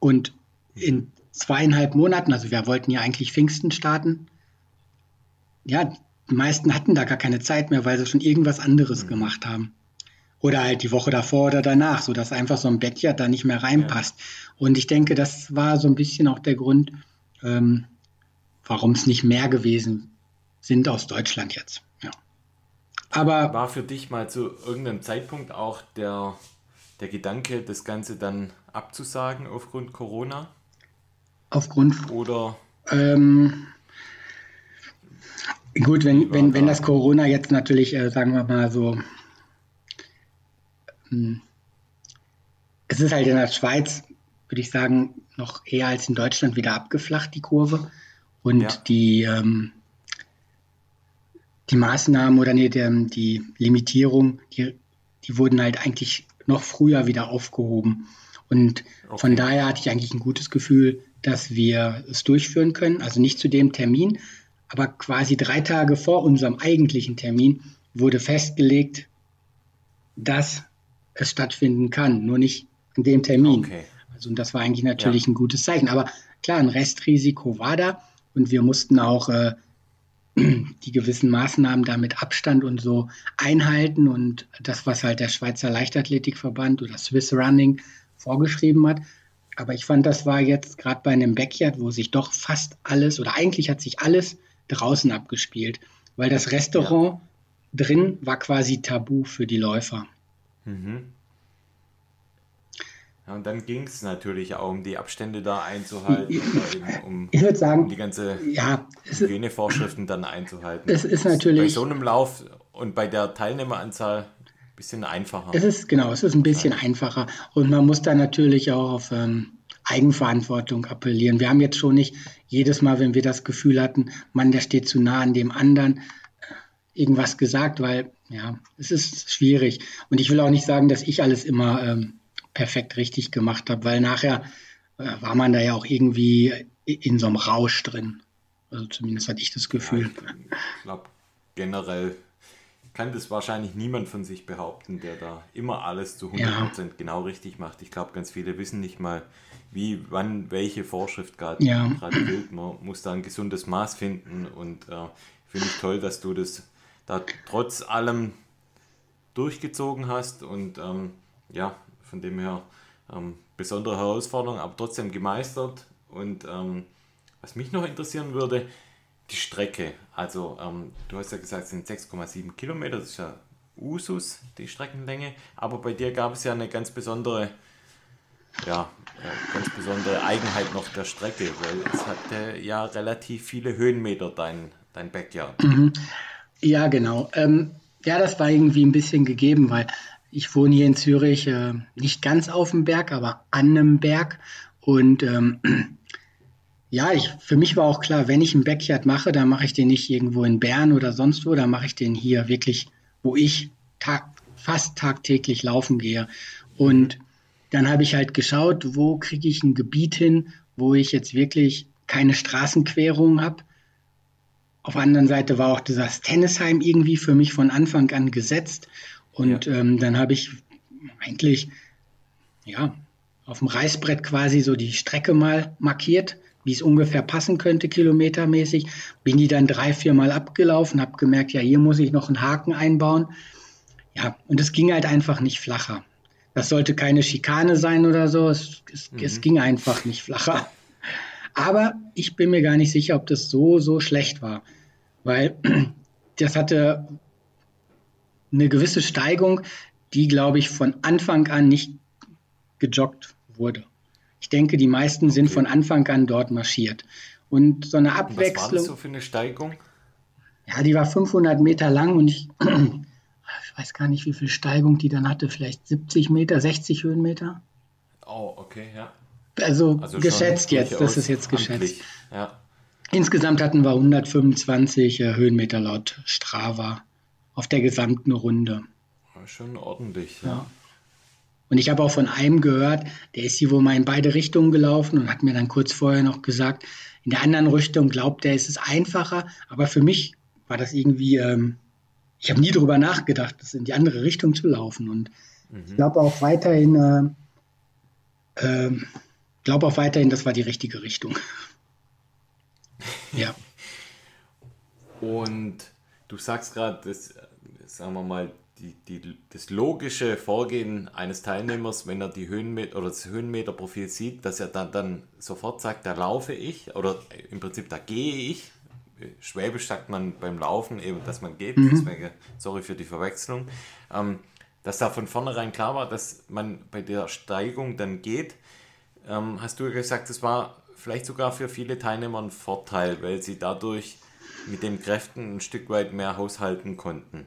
Und in zweieinhalb Monaten, also wir wollten ja eigentlich Pfingsten starten, ja, die meisten hatten da gar keine Zeit mehr, weil sie schon irgendwas anderes mhm. gemacht haben. Oder halt die Woche davor oder danach, sodass einfach so ein Bettjahr da nicht mehr reinpasst. Ja. Und ich denke, das war so ein bisschen auch der Grund, ähm, warum es nicht mehr gewesen sind aus Deutschland jetzt. Ja. Aber war für dich mal zu irgendeinem Zeitpunkt auch der, der Gedanke, das Ganze dann abzusagen aufgrund Corona? Aufgrund oder ähm, gut, wenn, wenn, wenn das Corona jetzt natürlich, äh, sagen wir mal so, ähm, es ist halt in der Schweiz, würde ich sagen, noch eher als in Deutschland wieder abgeflacht, die Kurve. Und ja. die, ähm, die Maßnahmen oder nee, die, die Limitierung, die, die wurden halt eigentlich noch früher wieder aufgehoben. Und okay. von daher hatte ich eigentlich ein gutes Gefühl, dass wir es durchführen können. Also nicht zu dem Termin, aber quasi drei Tage vor unserem eigentlichen Termin wurde festgelegt, dass es stattfinden kann, nur nicht an dem Termin. Okay. Also und das war eigentlich natürlich ja. ein gutes Zeichen. Aber klar, ein Restrisiko war da und wir mussten auch äh, die gewissen Maßnahmen da mit Abstand und so einhalten und das, was halt der Schweizer Leichtathletikverband oder Swiss Running vorgeschrieben hat. Aber ich fand, das war jetzt gerade bei einem Backyard, wo sich doch fast alles oder eigentlich hat sich alles draußen abgespielt, weil das Restaurant ja. drin war quasi tabu für die Läufer. Mhm. Ja, und dann ging es natürlich auch um die Abstände da einzuhalten, um, ich würde sagen, um die ganze ja, Hygienevorschriften dann einzuhalten. Es ist natürlich bei so einem Lauf und bei der Teilnehmeranzahl ein bisschen einfacher. Es ist genau, es ist ein bisschen einfacher und man muss da natürlich auch auf ähm, Eigenverantwortung appellieren. Wir haben jetzt schon nicht jedes Mal, wenn wir das Gefühl hatten, Mann, der steht zu nah an dem anderen, irgendwas gesagt, weil ja, es ist schwierig. Und ich will auch nicht sagen, dass ich alles immer ähm, perfekt richtig gemacht habe, weil nachher äh, war man da ja auch irgendwie in so einem Rausch drin. Also zumindest hatte ich das Gefühl. Ja, ich glaube, generell kann das wahrscheinlich niemand von sich behaupten, der da immer alles zu 100% ja. genau richtig macht. Ich glaube, ganz viele wissen nicht mal, wie, wann, welche Vorschrift gerade ja. gilt. Man muss da ein gesundes Maß finden und äh, finde ich toll, dass du das da trotz allem durchgezogen hast und ähm, ja, von dem her ähm, besondere Herausforderung, aber trotzdem gemeistert. Und ähm, was mich noch interessieren würde, die Strecke. Also ähm, du hast ja gesagt, es sind 6,7 Kilometer, das ist ja Usus, die Streckenlänge. Aber bei dir gab es ja eine ganz besondere, ja, äh, ganz besondere Eigenheit noch der Strecke, weil es hatte ja relativ viele Höhenmeter, dein, dein Backyard. Mhm. Ja, genau. Ähm, ja, das war irgendwie ein bisschen gegeben, weil ich wohne hier in Zürich, äh, nicht ganz auf dem Berg, aber an einem Berg. Und ähm, ja, ich, für mich war auch klar, wenn ich einen Backyard mache, dann mache ich den nicht irgendwo in Bern oder sonst wo, dann mache ich den hier wirklich, wo ich tag, fast tagtäglich laufen gehe. Und dann habe ich halt geschaut, wo kriege ich ein Gebiet hin, wo ich jetzt wirklich keine Straßenquerung habe. Auf der anderen Seite war auch dieses Tennisheim irgendwie für mich von Anfang an gesetzt. Und ja. ähm, dann habe ich eigentlich ja auf dem Reißbrett quasi so die Strecke mal markiert, wie es ungefähr passen könnte, kilometermäßig. Bin die dann drei, vier Mal abgelaufen, habe gemerkt, ja, hier muss ich noch einen Haken einbauen. Ja, und es ging halt einfach nicht flacher. Das sollte keine Schikane sein oder so. Es, es, mhm. es ging einfach nicht flacher. Aber ich bin mir gar nicht sicher, ob das so, so schlecht war. Weil das hatte eine gewisse Steigung, die, glaube ich, von Anfang an nicht gejoggt wurde. Ich denke, die meisten sind von Anfang an dort marschiert. Und so eine Abwechslung. was war das so für eine Steigung? Ja, die war 500 Meter lang und ich, ich weiß gar nicht, wie viel Steigung die dann hatte. Vielleicht 70 Meter, 60 Höhenmeter. Oh, okay, ja. Also, also geschätzt jetzt, das ist jetzt geschätzt. Ja. Insgesamt hatten wir 125 äh, Höhenmeter laut Strava auf der gesamten Runde. Schon ordentlich, ja. ja. Und ich habe auch von einem gehört, der ist hier wohl mal in beide Richtungen gelaufen und hat mir dann kurz vorher noch gesagt, in der anderen Richtung glaubt er, ist es einfacher. Aber für mich war das irgendwie, ähm, ich habe nie darüber nachgedacht, das in die andere Richtung zu laufen. Und mhm. ich glaube auch weiterhin, äh, äh, glaube auch weiterhin, das war die richtige Richtung. ja. Und Du sagst gerade, das, sagen wir mal, die, die, das logische Vorgehen eines Teilnehmers, wenn er die Höhenmeter oder das Höhenmeterprofil sieht, dass er dann, dann sofort sagt, da laufe ich oder im Prinzip da gehe ich. Schwäbisch sagt man beim Laufen eben, dass man geht, mhm. deswegen sorry für die Verwechslung. Ähm, dass da von vornherein klar war, dass man bei der Steigung dann geht, ähm, hast du gesagt, das war vielleicht sogar für viele Teilnehmer ein Vorteil, weil sie dadurch mit den Kräften ein Stück weit mehr haushalten konnten.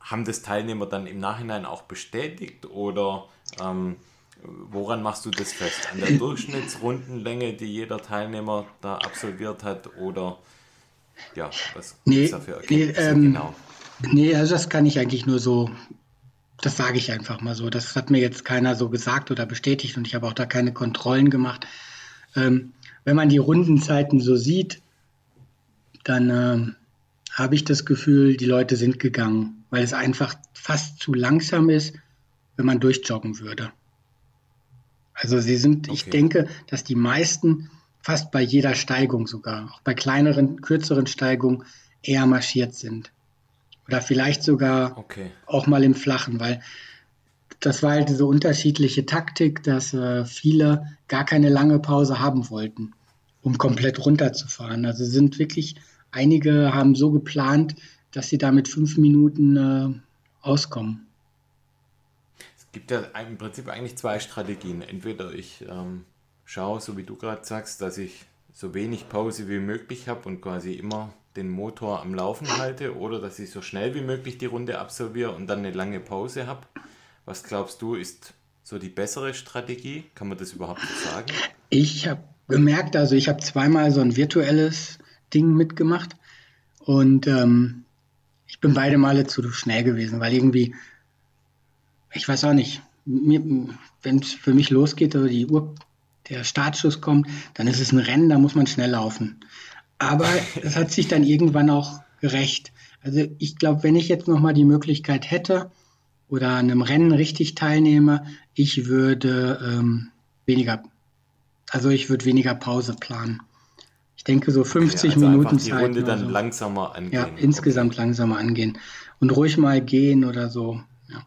Haben das Teilnehmer dann im Nachhinein auch bestätigt oder ähm, woran machst du das fest? An der Durchschnittsrundenlänge, die jeder Teilnehmer da absolviert hat oder ja, was nee, ist da für Ergebnisse nee, ähm, genau? Nee, also das kann ich eigentlich nur so das sage ich einfach mal so. Das hat mir jetzt keiner so gesagt oder bestätigt und ich habe auch da keine Kontrollen gemacht. Ähm, wenn man die Rundenzeiten so sieht, dann ähm, habe ich das Gefühl, die Leute sind gegangen, weil es einfach fast zu langsam ist, wenn man durchjoggen würde. Also sie sind, okay. ich denke, dass die meisten fast bei jeder Steigung sogar, auch bei kleineren, kürzeren Steigungen eher marschiert sind. Oder vielleicht sogar okay. auch mal im Flachen, weil das war halt diese unterschiedliche Taktik, dass äh, viele gar keine lange Pause haben wollten, um komplett runterzufahren. Also sind wirklich, einige haben so geplant, dass sie da mit fünf Minuten äh, auskommen. Es gibt ja im Prinzip eigentlich zwei Strategien. Entweder ich ähm, schaue, so wie du gerade sagst, dass ich so wenig Pause wie möglich habe und quasi immer den Motor am Laufen halte oder dass ich so schnell wie möglich die Runde absolviere und dann eine lange Pause habe. Was glaubst du, ist so die bessere Strategie? Kann man das überhaupt so sagen? Ich habe gemerkt, also ich habe zweimal so ein virtuelles Ding mitgemacht und ähm, ich bin beide Male zu schnell gewesen, weil irgendwie, ich weiß auch nicht, wenn es für mich losgeht oder die Uhr, der Startschuss kommt, dann ist es ein Rennen, da muss man schnell laufen. Aber es hat sich dann irgendwann auch gerecht. Also ich glaube, wenn ich jetzt nochmal die Möglichkeit hätte oder an einem Rennen richtig teilnehme, ich würde ähm, weniger, also ich würde weniger Pause planen. Ich denke so 50 okay, also Minuten die Zeit. Die Runde dann so. langsamer angehen. Ja, insgesamt okay. langsamer angehen und ruhig mal gehen oder so. Ja.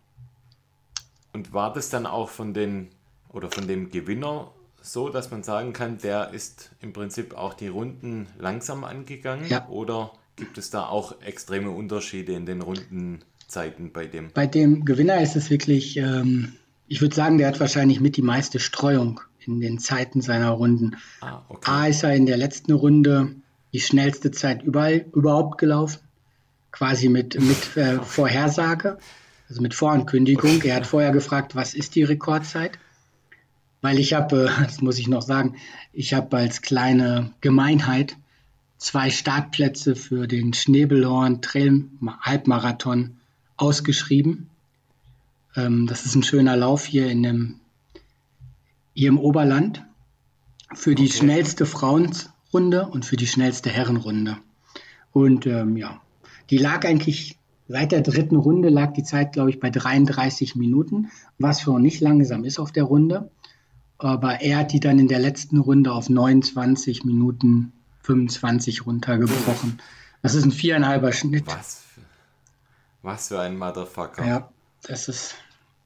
Und war das dann auch von den oder von dem Gewinner so, dass man sagen kann, der ist im Prinzip auch die Runden langsam angegangen? Ja. Oder gibt es da auch extreme Unterschiede in den Rundenzeiten bei dem? Bei dem Gewinner ist es wirklich, ähm, ich würde sagen, der hat wahrscheinlich mit die meiste Streuung in den Zeiten seiner Runden. Ah, okay. A ist er in der letzten Runde die schnellste Zeit überall, überhaupt gelaufen, quasi mit, mit äh, Vorhersage, also mit Vorankündigung. Okay. Er hat vorher gefragt, was ist die Rekordzeit? weil ich habe, äh, das muss ich noch sagen, ich habe als kleine Gemeinheit zwei Startplätze für den Schnebelhorn Trail Halbmarathon ausgeschrieben. Ähm, das ist ein schöner Lauf hier in dem, hier im Oberland für die okay. schnellste Frauenrunde und für die schnellste Herrenrunde. Und ähm, ja, die lag eigentlich seit der dritten Runde lag die Zeit, glaube ich, bei 33 Minuten, was schon nicht langsam ist auf der Runde aber er hat die dann in der letzten Runde auf 29 Minuten 25 runtergebrochen. Das ist ein viereinhalber Schnitt. Was für, was für ein Motherfucker. Ja, das ist.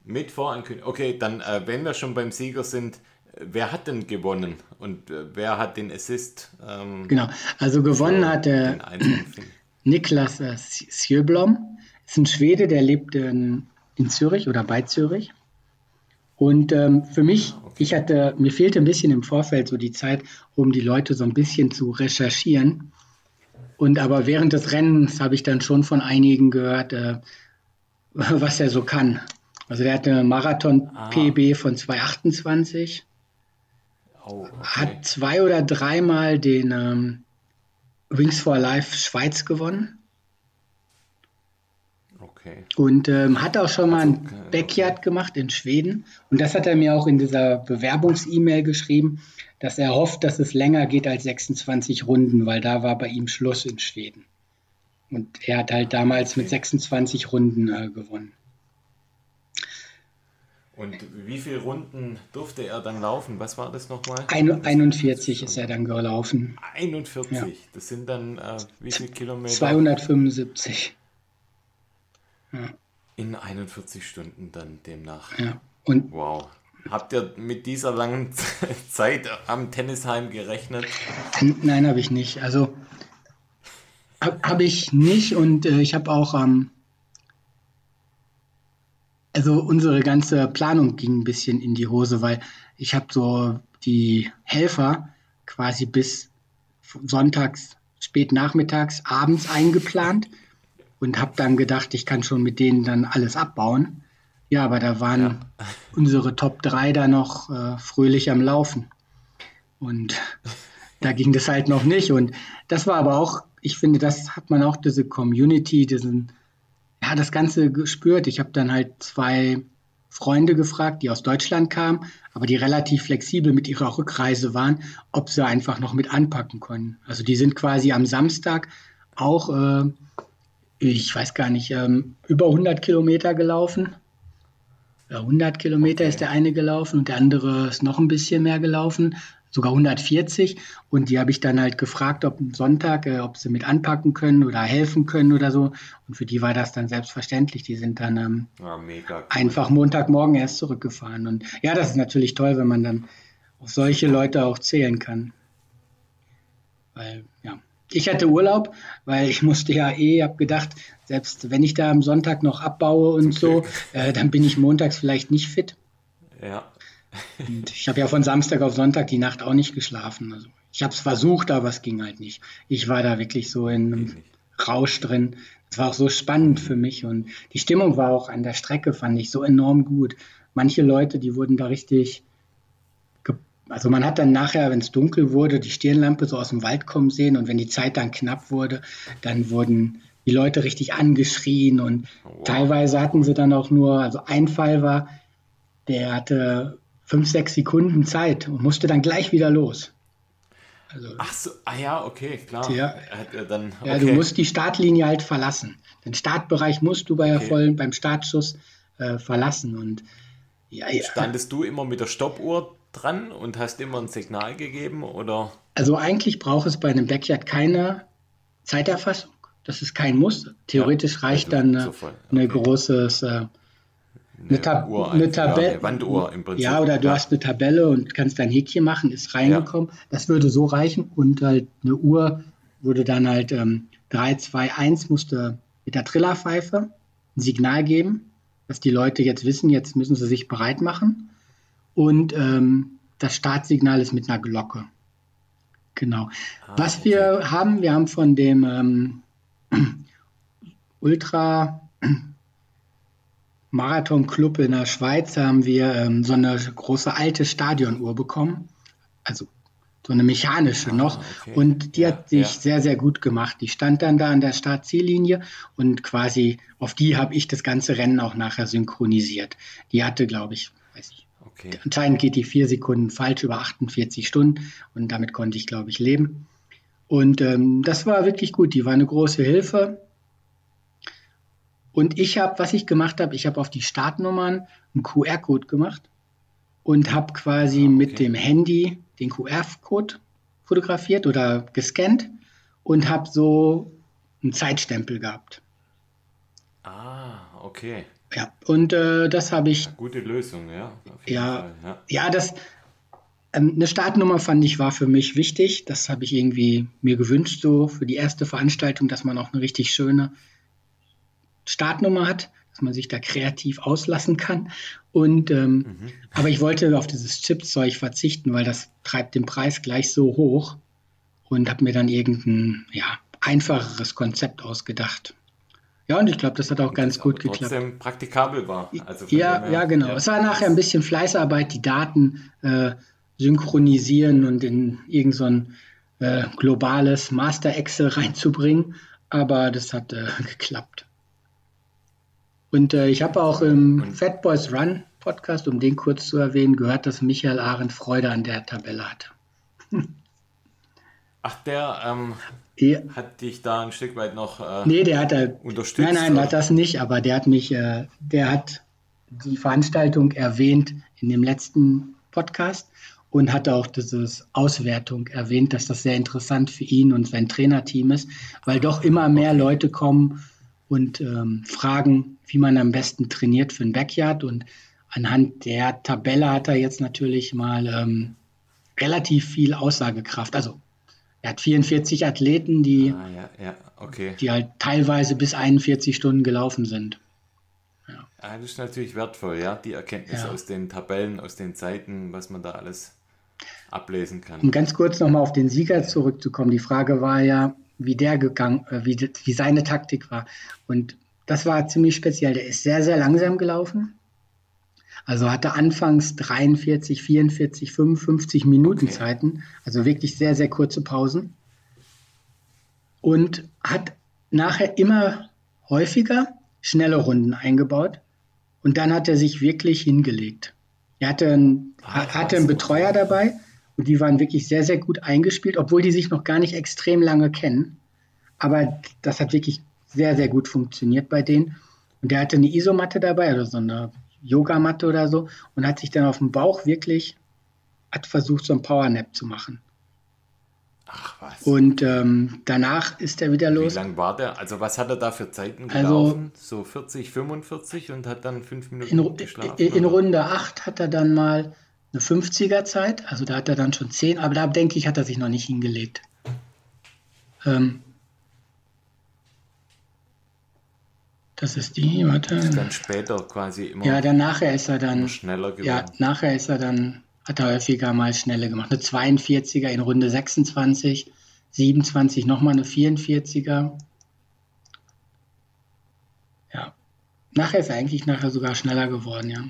Mit Vorankündigung. Okay, dann, äh, wenn wir schon beim Sieger sind, wer hat denn gewonnen und äh, wer hat den Assist? Ähm, genau, also gewonnen hat der Niklas äh, Sjöblom. Ist ein Schwede, der lebt in, in Zürich oder bei Zürich. Und ähm, für mich, ah, ich hatte, mir fehlte ein bisschen im Vorfeld so die Zeit, um die Leute so ein bisschen zu recherchieren. Und aber während des Rennens habe ich dann schon von einigen gehört, äh, was er so kann. Also der hatte eine Marathon-PB von 228, oh, okay. hat zwei oder dreimal den ähm, Wings for Life Schweiz gewonnen. Okay. Und ähm, hat auch schon mal ein also, okay. Backyard gemacht in Schweden. Und das hat er mir auch in dieser Bewerbungs-E-Mail geschrieben, dass er hofft, dass es länger geht als 26 Runden, weil da war bei ihm Schluss in Schweden. Und er hat halt damals mit 26 Runden äh, gewonnen. Und wie viele Runden durfte er dann laufen? Was war das nochmal? Ein, 41 ist er dann gelaufen. 41? Ja. Das sind dann äh, wie viele Kilometer? 275. In 41 Stunden dann demnach. Ja. Und wow. Habt ihr mit dieser langen Zeit am Tennisheim gerechnet? Nein, habe ich nicht. Also habe hab ich nicht und äh, ich habe auch ähm, also unsere ganze Planung ging ein bisschen in die Hose, weil ich habe so die Helfer quasi bis sonntags, spät nachmittags, abends eingeplant und habe dann gedacht, ich kann schon mit denen dann alles abbauen. Ja, aber da waren ja. unsere Top 3 da noch äh, fröhlich am Laufen. Und da ging das halt noch nicht. Und das war aber auch, ich finde, das hat man auch diese Community, diesen, ja, das Ganze gespürt. Ich habe dann halt zwei Freunde gefragt, die aus Deutschland kamen, aber die relativ flexibel mit ihrer Rückreise waren, ob sie einfach noch mit anpacken können. Also die sind quasi am Samstag auch, äh, ich weiß gar nicht, ähm, über 100 Kilometer gelaufen. 100 Kilometer okay. ist der eine gelaufen und der andere ist noch ein bisschen mehr gelaufen sogar 140. Und die habe ich dann halt gefragt, ob am Sonntag, äh, ob sie mit anpacken können oder helfen können oder so. Und für die war das dann selbstverständlich. Die sind dann ähm, ja, cool. einfach Montagmorgen erst zurückgefahren. Und ja, das ist natürlich toll, wenn man dann auf solche Leute auch zählen kann. Weil, ja. Ich hatte Urlaub, weil ich musste ja eh, habe gedacht, selbst wenn ich da am Sonntag noch abbaue und so, äh, dann bin ich montags vielleicht nicht fit. Ja. Und ich habe ja von Samstag auf Sonntag die Nacht auch nicht geschlafen. Also ich habe es versucht, aber es ging halt nicht. Ich war da wirklich so in einem Rausch drin. Es war auch so spannend für mich und die Stimmung war auch an der Strecke, fand ich so enorm gut. Manche Leute, die wurden da richtig, also man hat dann nachher, wenn es dunkel wurde, die Stirnlampe so aus dem Wald kommen sehen und wenn die Zeit dann knapp wurde, dann wurden die Leute richtig angeschrien und wow. teilweise hatten sie dann auch nur, also ein Fall war, der hatte fünf, sechs Sekunden Zeit und musste dann gleich wieder los. Also, Ach so, ah ja, okay, klar. Ja, äh, dann, okay. ja, du musst die Startlinie halt verlassen. Den Startbereich musst du bei okay. vollen, beim Startschuss äh, verlassen. Und ja, ja. Standest du immer mit der Stoppuhr dran und hast immer ein Signal gegeben? Oder? Also eigentlich braucht es bei einem Backyard keine Zeiterfassung. Das ist kein Muss. Theoretisch ja, reicht also dann eine, okay. eine großes äh, eine, Tab eine Tabelle. Ja, Wanduhr im Prinzip. Ja, oder du ja. hast eine Tabelle und kannst dein Häkchen machen, ist reingekommen. Ja. Das würde so reichen und halt eine Uhr würde dann halt ähm, 3, 2, 1 musste mit der Trillerpfeife ein Signal geben, dass die Leute jetzt wissen, jetzt müssen sie sich bereit machen. Und ähm, das Startsignal ist mit einer Glocke. Genau. Ah, Was okay. wir haben, wir haben von dem ähm, Ultra Marathon-Club in der Schweiz haben wir ähm, so eine große alte Stadionuhr bekommen. Also so eine mechanische ah, noch. Okay. Und die ja, hat sich ja. sehr, sehr gut gemacht. Die stand dann da an der Startziellinie und quasi auf die habe ich das ganze Rennen auch nachher synchronisiert. Die hatte, glaube ich, weiß ich. Okay. Anscheinend geht die vier Sekunden falsch über 48 Stunden und damit konnte ich, glaube ich, leben. Und ähm, das war wirklich gut. Die war eine große Hilfe. Und ich habe, was ich gemacht habe, ich habe auf die Startnummern einen QR-Code gemacht und habe quasi ah, okay. mit dem Handy den QR-Code fotografiert oder gescannt und habe so einen Zeitstempel gehabt. Ah, okay. Ja, und äh, das habe ich. Gute Lösung, ja. Ja, ja, ja. das. Ähm, eine Startnummer fand ich war für mich wichtig. Das habe ich irgendwie mir gewünscht, so für die erste Veranstaltung, dass man auch eine richtig schöne Startnummer hat, dass man sich da kreativ auslassen kann. Und ähm, mhm. aber ich wollte auf dieses Chipzeug verzichten, weil das treibt den Preis gleich so hoch und habe mir dann irgendein ja, einfacheres Konzept ausgedacht. Ja, und ich glaube, das hat auch ganz gut geklappt. Trotzdem praktikabel war. Also ja, ja, genau. Ja, es war nachher ein bisschen Fleißarbeit, die Daten äh, synchronisieren und in irgendein so äh, globales Master Excel reinzubringen. Aber das hat äh, geklappt. Und äh, ich habe auch im Fat Boys Run Podcast, um den kurz zu erwähnen, gehört, dass Michael Arendt Freude an der Tabelle hatte. Ach, der ähm, ja. hat dich da ein Stück weit noch äh, nee, der hat, äh, unterstützt? Nein, nein, oder? hat das nicht, aber der hat mich, äh, der hat die Veranstaltung erwähnt in dem letzten Podcast und hat auch diese Auswertung erwähnt, dass das sehr interessant für ihn und sein Trainerteam ist, weil doch immer mehr. Leute kommen und ähm, fragen, wie man am besten trainiert für ein Backyard. Und anhand der Tabelle hat er jetzt natürlich mal ähm, relativ viel Aussagekraft. Also er hat 44 Athleten, die, ah, ja, ja. Okay. die halt teilweise bis 41 Stunden gelaufen sind. Ja. Ah, das ist natürlich wertvoll, ja, die Erkenntnis aus den Tabellen, aus den Zeiten, was man da alles ablesen kann. Um ganz kurz nochmal auf den Sieger zurückzukommen. Die Frage war ja, wie der gegangen, äh, wie, wie seine Taktik war. Und das war ziemlich speziell. Der ist sehr, sehr langsam gelaufen. Also hatte anfangs 43, 44, 55 Minuten okay. Zeiten, also wirklich sehr, sehr kurze Pausen. Und hat nachher immer häufiger schnelle Runden eingebaut. Und dann hat er sich wirklich hingelegt. Er hatte einen, ah, hatte einen Betreuer dabei und die waren wirklich sehr, sehr gut eingespielt, obwohl die sich noch gar nicht extrem lange kennen. Aber das hat wirklich sehr, sehr gut funktioniert bei denen. Und der hatte eine Isomatte dabei, also so eine Yogamatte oder so, und hat sich dann auf dem Bauch wirklich, hat versucht, so ein Powernap zu machen. Ach was. Und ähm, danach ist er wieder los. Wie lang war der? Also was hat er da für Zeiten also gelaufen? Also, so 40, 45 und hat dann fünf Minuten in, geschlafen? In, in Runde 8 hat er dann mal eine 50er Zeit, also da hat er dann schon 10, aber da denke ich, hat er sich noch nicht hingelegt. Ähm, das ist die, warte. Ist dann später quasi immer. Ja, dann nachher ist er dann. Schneller geworden. Ja, nachher ist er dann, hat er häufiger mal schneller gemacht. Eine 42er in Runde 26, 27 nochmal eine 44er. Ja. Nachher ist er eigentlich nachher sogar schneller geworden, ja.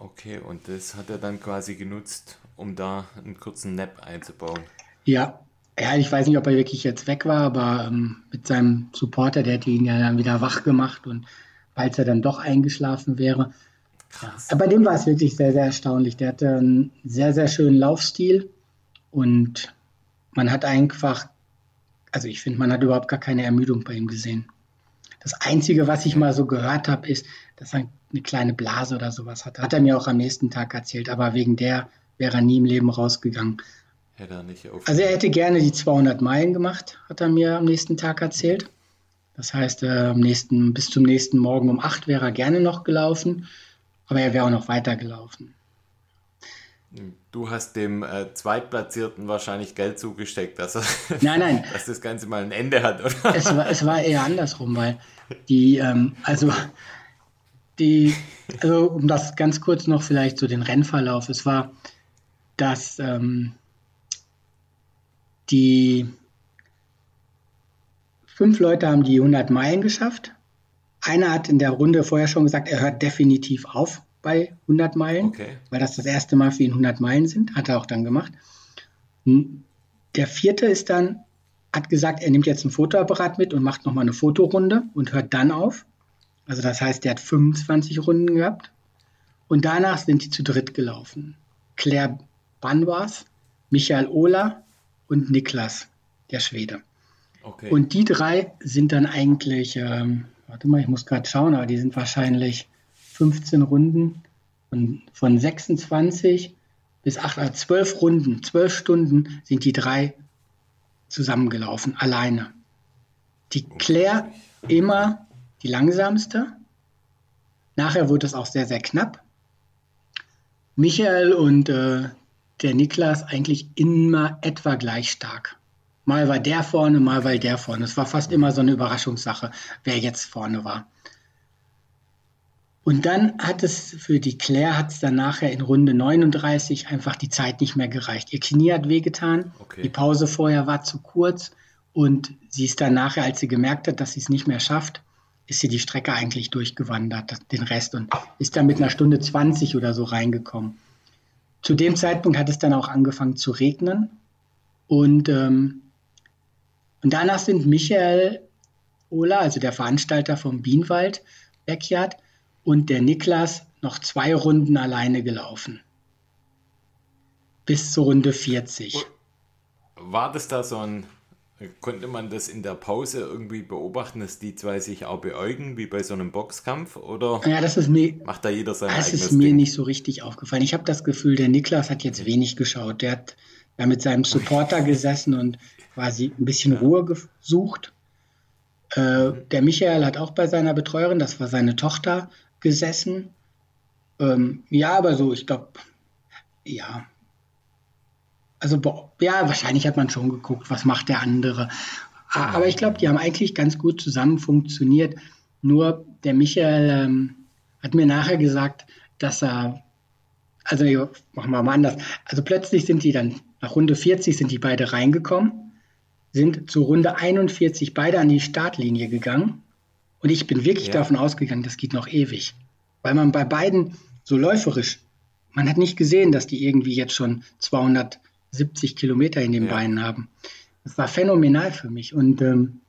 Okay, und das hat er dann quasi genutzt, um da einen kurzen Nap einzubauen. Ja, ja, ich weiß nicht, ob er wirklich jetzt weg war, aber ähm, mit seinem Supporter, der hätte ihn ja dann wieder wach gemacht und falls er dann doch eingeschlafen wäre. Krass. Aber bei dem war es wirklich sehr, sehr erstaunlich. Der hatte einen sehr, sehr schönen Laufstil und man hat einfach, also ich finde, man hat überhaupt gar keine Ermüdung bei ihm gesehen. Das Einzige, was ich mal so gehört habe, ist, dass er eine kleine Blase oder sowas hat. Hat er mir auch am nächsten Tag erzählt, aber wegen der wäre er nie im Leben rausgegangen. Hätte er nicht also er hätte gerne die 200 Meilen gemacht, hat er mir am nächsten Tag erzählt. Das heißt, äh, nächsten, bis zum nächsten Morgen um 8 wäre er gerne noch gelaufen, aber er wäre auch noch weiter gelaufen. Du hast dem äh, Zweitplatzierten wahrscheinlich Geld zugesteckt, dass, er, nein, nein. dass das Ganze mal ein Ende hat, oder? Es war, es war eher andersrum, weil die, ähm, also die, also um das ganz kurz noch vielleicht so den Rennverlauf, es war, dass ähm, die fünf Leute haben die 100 Meilen geschafft. Einer hat in der Runde vorher schon gesagt, er hört definitiv auf bei 100 Meilen, okay. weil das das erste Mal für ihn 100 Meilen sind. Hat er auch dann gemacht. Der vierte ist dann, hat gesagt, er nimmt jetzt ein Fotoapparat mit und macht nochmal eine Fotorunde und hört dann auf. Also das heißt, der hat 25 Runden gehabt. Und danach sind die zu dritt gelaufen. Claire Banwas, Michael Ohler und Niklas, der Schwede. Okay. Und die drei sind dann eigentlich, ähm, warte mal, ich muss gerade schauen, aber die sind wahrscheinlich 15 Runden und von 26 bis 8, also 12 Runden, 12 Stunden sind die drei zusammengelaufen, alleine. Die Claire immer die langsamste. Nachher wurde es auch sehr, sehr knapp. Michael und äh, der Niklas eigentlich immer etwa gleich stark. Mal war der vorne, mal war der vorne. Es war fast immer so eine Überraschungssache, wer jetzt vorne war. Und dann hat es für die Claire hat es dann nachher in Runde 39 einfach die Zeit nicht mehr gereicht. Ihr Knie hat wehgetan, okay. die Pause vorher war zu kurz und sie ist dann nachher, als sie gemerkt hat, dass sie es nicht mehr schafft, ist sie die Strecke eigentlich durchgewandert, den Rest und ist dann mit einer Stunde 20 oder so reingekommen. Zu dem Zeitpunkt hat es dann auch angefangen zu regnen und, ähm, und danach sind Michael Ola, also der Veranstalter vom Bienwald Backyard, und der Niklas noch zwei Runden alleine gelaufen. Bis zur Runde 40. War das da so ein, konnte man das in der Pause irgendwie beobachten, dass die zwei sich auch beäugen, wie bei so einem Boxkampf? Oder ja, das ist mir, macht da jeder sein Das ist mir Ding? nicht so richtig aufgefallen. Ich habe das Gefühl, der Niklas hat jetzt wenig geschaut. Der hat ja mit seinem Supporter gesessen und quasi ein bisschen Ruhe gesucht. Äh, der Michael hat auch bei seiner Betreuerin, das war seine Tochter, gesessen. Ähm, ja, aber so, ich glaube, ja. Also, ja, wahrscheinlich hat man schon geguckt, was macht der andere. Aber ich glaube, die haben eigentlich ganz gut zusammen funktioniert. Nur der Michael ähm, hat mir nachher gesagt, dass er, also machen wir mal anders. Also plötzlich sind die dann, nach Runde 40 sind die beide reingekommen, sind zu Runde 41 beide an die Startlinie gegangen und ich bin wirklich ja. davon ausgegangen, das geht noch ewig. Weil man bei beiden so läuferisch, man hat nicht gesehen, dass die irgendwie jetzt schon 270 Kilometer in den ja. Beinen haben. Das war phänomenal für mich. Und ähm,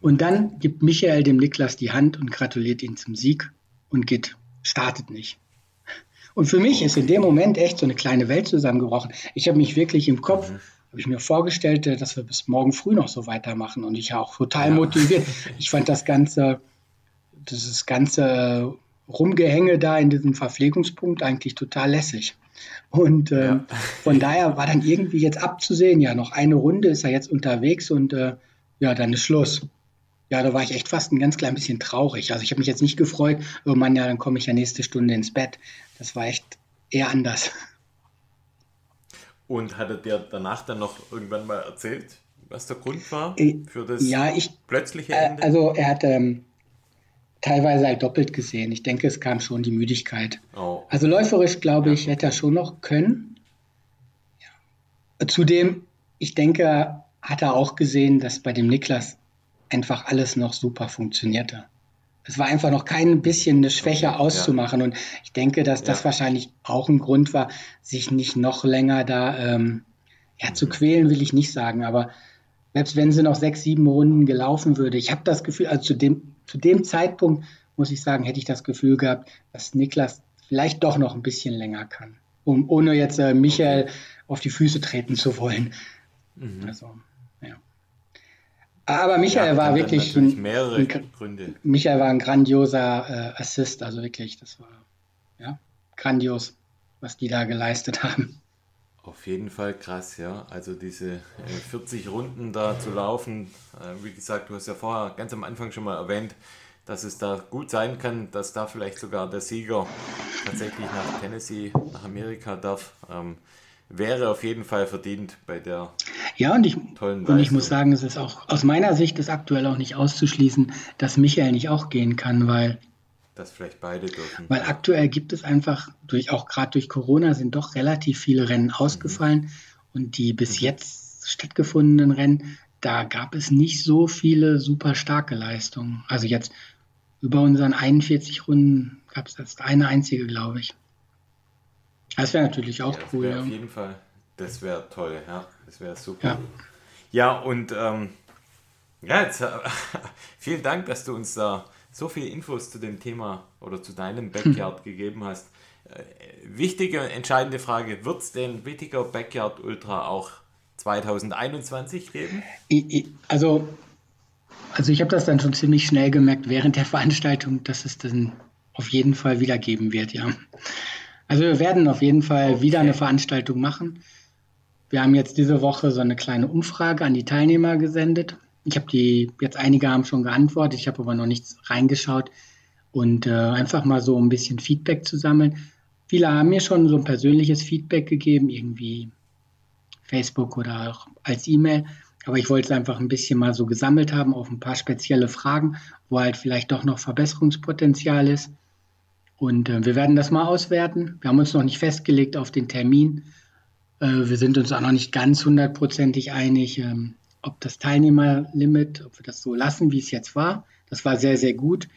Und dann gibt Michael dem Niklas die Hand und gratuliert ihn zum Sieg und geht, startet nicht. Und für mich ist in dem Moment echt so eine kleine Welt zusammengebrochen. Ich habe mich wirklich im Kopf, mhm. habe ich mir vorgestellt, äh, dass wir bis morgen früh noch so weitermachen und ich auch total ja. motiviert. Ich fand das ganze, dieses ganze Rumgehänge da in diesem Verpflegungspunkt eigentlich total lässig. Und äh, ja. von daher war dann irgendwie jetzt abzusehen, ja, noch eine Runde ist er jetzt unterwegs und äh, ja, dann ist Schluss. Ja, da war ich echt fast ein ganz klein bisschen traurig. Also ich habe mich jetzt nicht gefreut, oh Mann, ja, dann komme ich ja nächste Stunde ins Bett. Das war echt eher anders. Und hat er dir danach dann noch irgendwann mal erzählt, was der Grund war äh, für das ja, ich, plötzliche äh, Ende? Also er hat ähm, teilweise halt doppelt gesehen. Ich denke, es kam schon die Müdigkeit. Oh. Also läuferisch, glaube ich, hätte er schon noch können. Ja. Zudem, ich denke, hat er auch gesehen, dass bei dem Niklas einfach alles noch super funktionierte. Es war einfach noch kein bisschen eine Schwäche auszumachen. Ja. Und ich denke, dass das ja. wahrscheinlich auch ein Grund war, sich nicht noch länger da ähm, ja, zu quälen, will ich nicht sagen. Aber selbst wenn sie noch sechs, sieben Runden gelaufen würde, ich habe das Gefühl, also zu dem, zu dem Zeitpunkt, muss ich sagen, hätte ich das Gefühl gehabt, dass Niklas vielleicht doch noch ein bisschen länger kann. Um, ohne jetzt äh, Michael auf die Füße treten zu wollen. Mhm. Also. Aber Michael ja, war wirklich ein, mehrere ein, Gründe. Michael war ein grandioser äh, Assist, also wirklich, das war ja grandios, was die da geleistet haben. Auf jeden Fall krass, ja. Also diese äh, 40 Runden da zu laufen, äh, wie gesagt, du hast ja vorher ganz am Anfang schon mal erwähnt, dass es da gut sein kann, dass da vielleicht sogar der Sieger tatsächlich nach Tennessee, nach Amerika darf. Ähm, wäre auf jeden Fall verdient bei der ja, und ich, tollen Und ich muss sagen, es ist auch aus meiner Sicht ist aktuell auch nicht auszuschließen, dass Michael nicht auch gehen kann, weil dass vielleicht beide dürfen. Weil aktuell gibt es einfach, durch, auch gerade durch Corona sind doch relativ viele Rennen ausgefallen mhm. und die bis mhm. jetzt stattgefundenen Rennen, da gab es nicht so viele super starke Leistungen. Also jetzt über unseren 41 Runden gab es jetzt eine einzige, glaube ich. Das wäre natürlich auch ja, cool. Ja. Auf jeden Fall. Das wäre toll, ja. Das wäre super. Ja, ja und ähm, ja, jetzt, vielen Dank, dass du uns da so viele Infos zu dem Thema oder zu deinem Backyard gegeben hast. Äh, wichtige, entscheidende Frage: Wird es den Wittiger Backyard Ultra auch 2021 geben? Also, also ich habe das dann schon ziemlich schnell gemerkt während der Veranstaltung, dass es dann auf jeden Fall wieder geben wird, ja. Also wir werden auf jeden Fall okay. wieder eine Veranstaltung machen. Wir haben jetzt diese Woche so eine kleine Umfrage an die Teilnehmer gesendet. Ich habe die, jetzt einige haben schon geantwortet, ich habe aber noch nichts reingeschaut und äh, einfach mal so ein bisschen Feedback zu sammeln. Viele haben mir schon so ein persönliches Feedback gegeben, irgendwie Facebook oder auch als E-Mail. Aber ich wollte es einfach ein bisschen mal so gesammelt haben auf ein paar spezielle Fragen, wo halt vielleicht doch noch Verbesserungspotenzial ist. Und äh, wir werden das mal auswerten. Wir haben uns noch nicht festgelegt auf den Termin. Äh, wir sind uns auch noch nicht ganz hundertprozentig einig, ähm, ob das Teilnehmerlimit, ob wir das so lassen, wie es jetzt war. Das war sehr, sehr gut.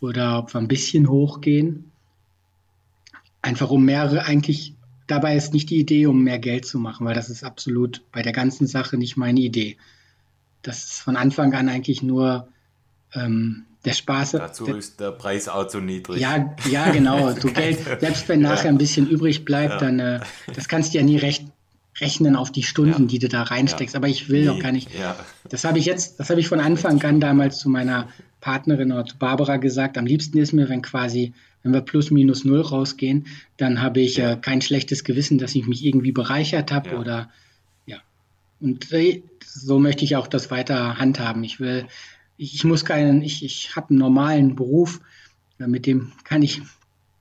Oder ob wir ein bisschen hochgehen. Einfach um mehrere, eigentlich, dabei ist nicht die Idee, um mehr Geld zu machen, weil das ist absolut bei der ganzen Sache nicht meine Idee. Das ist von Anfang an eigentlich nur ähm, der Spaß. Dazu der, ist der Preis auch zu niedrig. Ja, ja genau. Du Geld, selbst wenn nachher ein bisschen übrig bleibt, ja. dann äh, das kannst du ja nie recht, rechnen auf die Stunden, ja. die du da reinsteckst. Aber ich will doch gar nicht. Das habe ich jetzt, das habe ich von Anfang an damals zu meiner Partnerin oder zu Barbara gesagt. Am liebsten ist mir, wenn quasi, wenn wir plus minus null rausgehen, dann habe ich äh, kein schlechtes Gewissen, dass ich mich irgendwie bereichert habe oder ja. Und äh, so möchte ich auch das weiter handhaben. Ich will ich muss keinen, ich, ich habe einen normalen Beruf, mit dem kann ich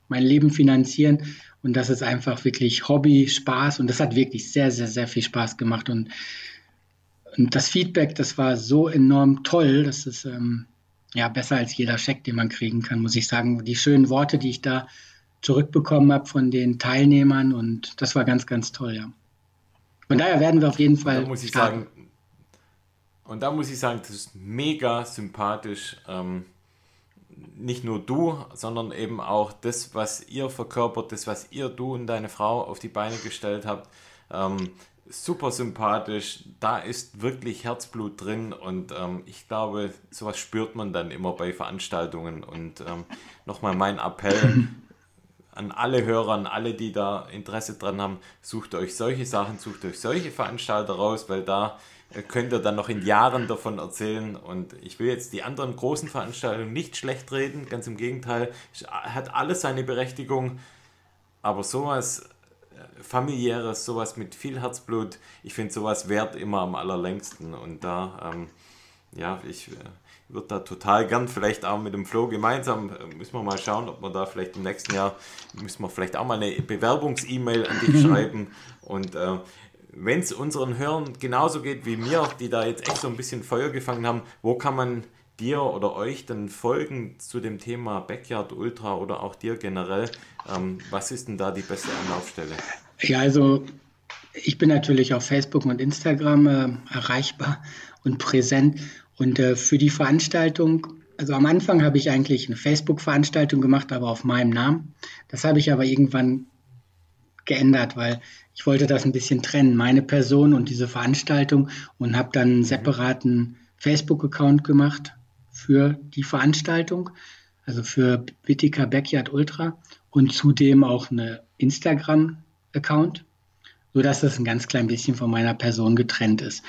mein Leben finanzieren und das ist einfach wirklich Hobby, Spaß und das hat wirklich sehr, sehr, sehr viel Spaß gemacht und, und das Feedback, das war so enorm toll, das ist ähm, ja besser als jeder Scheck, den man kriegen kann, muss ich sagen. Die schönen Worte, die ich da zurückbekommen habe von den Teilnehmern und das war ganz, ganz toll, ja. Von daher werden wir auf jeden Fall. Da muss ich sagen, und da muss ich sagen, das ist mega sympathisch. Ähm, nicht nur du, sondern eben auch das, was ihr verkörpert, das, was ihr, du und deine Frau auf die Beine gestellt habt. Ähm, super sympathisch. Da ist wirklich Herzblut drin und ähm, ich glaube, sowas spürt man dann immer bei Veranstaltungen. Und ähm, nochmal mein Appell an alle Hörer, an alle, die da Interesse dran haben, sucht euch solche Sachen, sucht euch solche Veranstalter raus, weil da könnt ihr dann noch in Jahren davon erzählen. Und ich will jetzt die anderen großen Veranstaltungen nicht schlecht reden, ganz im Gegenteil, hat alles seine Berechtigung. Aber sowas äh, familiäres, sowas mit viel Herzblut, ich finde sowas wert immer am allerlängsten. Und da, ähm, ja, ich äh, würde da total gern, vielleicht auch mit dem Flo gemeinsam, äh, müssen wir mal schauen, ob wir da vielleicht im nächsten Jahr, müssen wir vielleicht auch mal eine Bewerbungs-E-Mail an dich schreiben. Und äh, wenn es unseren Hörern genauso geht wie mir, die da jetzt echt so ein bisschen Feuer gefangen haben, wo kann man dir oder euch dann folgen zu dem Thema Backyard Ultra oder auch dir generell? Ähm, was ist denn da die beste Anlaufstelle? Ja, also ich bin natürlich auf Facebook und Instagram äh, erreichbar und präsent. Und äh, für die Veranstaltung, also am Anfang habe ich eigentlich eine Facebook-Veranstaltung gemacht, aber auf meinem Namen. Das habe ich aber irgendwann geändert, weil ich wollte das ein bisschen trennen, meine Person und diese Veranstaltung und habe dann einen separaten Facebook-Account gemacht für die Veranstaltung, also für Bittika Backyard Ultra und zudem auch eine Instagram-Account, sodass das ein ganz klein bisschen von meiner Person getrennt ist.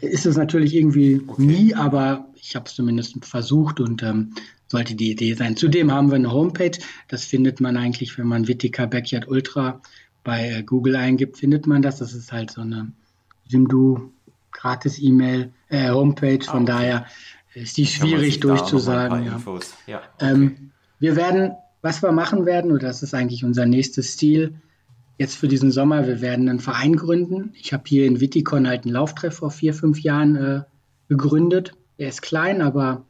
Ist es natürlich irgendwie okay. nie, aber ich habe es zumindest versucht und ähm, sollte die Idee sein. Zudem haben wir eine Homepage, das findet man eigentlich, wenn man Wittika Backyard Ultra bei äh, Google eingibt, findet man das. Das ist halt so eine Simdu gratis E-Mail, äh, Homepage. Von ah, okay. daher ist die schwierig durchzusagen. Ja. Ja, okay. ähm, wir werden, was wir machen werden, oder das ist eigentlich unser nächstes Ziel, jetzt für diesen Sommer, wir werden einen Verein gründen. Ich habe hier in Wittikon halt einen Lauftreff vor vier, fünf Jahren äh, gegründet. Er ist klein, aber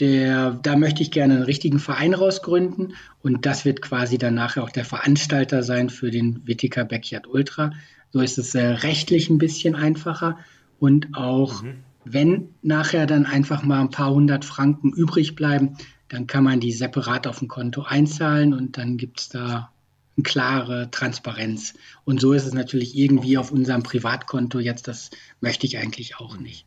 der, da möchte ich gerne einen richtigen Verein rausgründen und das wird quasi dann nachher auch der Veranstalter sein für den Wittiker Backyard Ultra. So ist es äh, rechtlich ein bisschen einfacher und auch mhm. wenn nachher dann einfach mal ein paar hundert Franken übrig bleiben, dann kann man die separat auf ein Konto einzahlen und dann gibt es da eine klare Transparenz. Und so ist es natürlich irgendwie auf unserem Privatkonto jetzt, das möchte ich eigentlich auch nicht.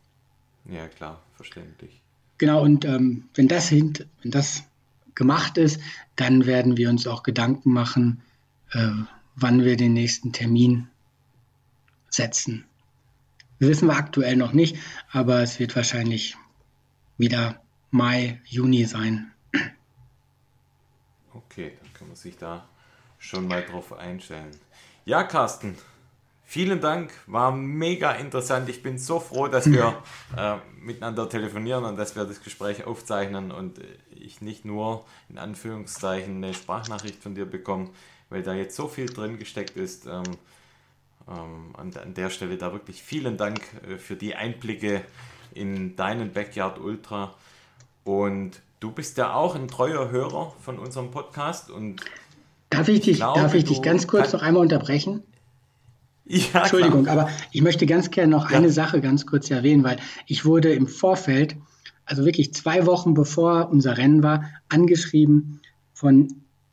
Ja, klar, verständlich. Genau, und ähm, wenn, das hint, wenn das gemacht ist, dann werden wir uns auch Gedanken machen, äh, wann wir den nächsten Termin setzen. Das wissen wir aktuell noch nicht, aber es wird wahrscheinlich wieder Mai, Juni sein. Okay, dann kann man sich da schon mal drauf einstellen. Ja, Carsten, Vielen Dank, war mega interessant. Ich bin so froh, dass wir äh, miteinander telefonieren und dass wir das Gespräch aufzeichnen und ich nicht nur in Anführungszeichen eine Sprachnachricht von dir bekomme, weil da jetzt so viel drin gesteckt ist. Ähm, ähm, an, an, der Stelle da wirklich vielen Dank äh, für die Einblicke in deinen Backyard Ultra. Und du bist ja auch ein treuer Hörer von unserem Podcast und Darf ich dich, glaube, darf ich dich ganz kurz noch einmal unterbrechen? Ja, Entschuldigung, klar. aber ich möchte ganz gerne noch ja. eine Sache ganz kurz erwähnen, weil ich wurde im Vorfeld, also wirklich zwei Wochen bevor unser Rennen war, angeschrieben von,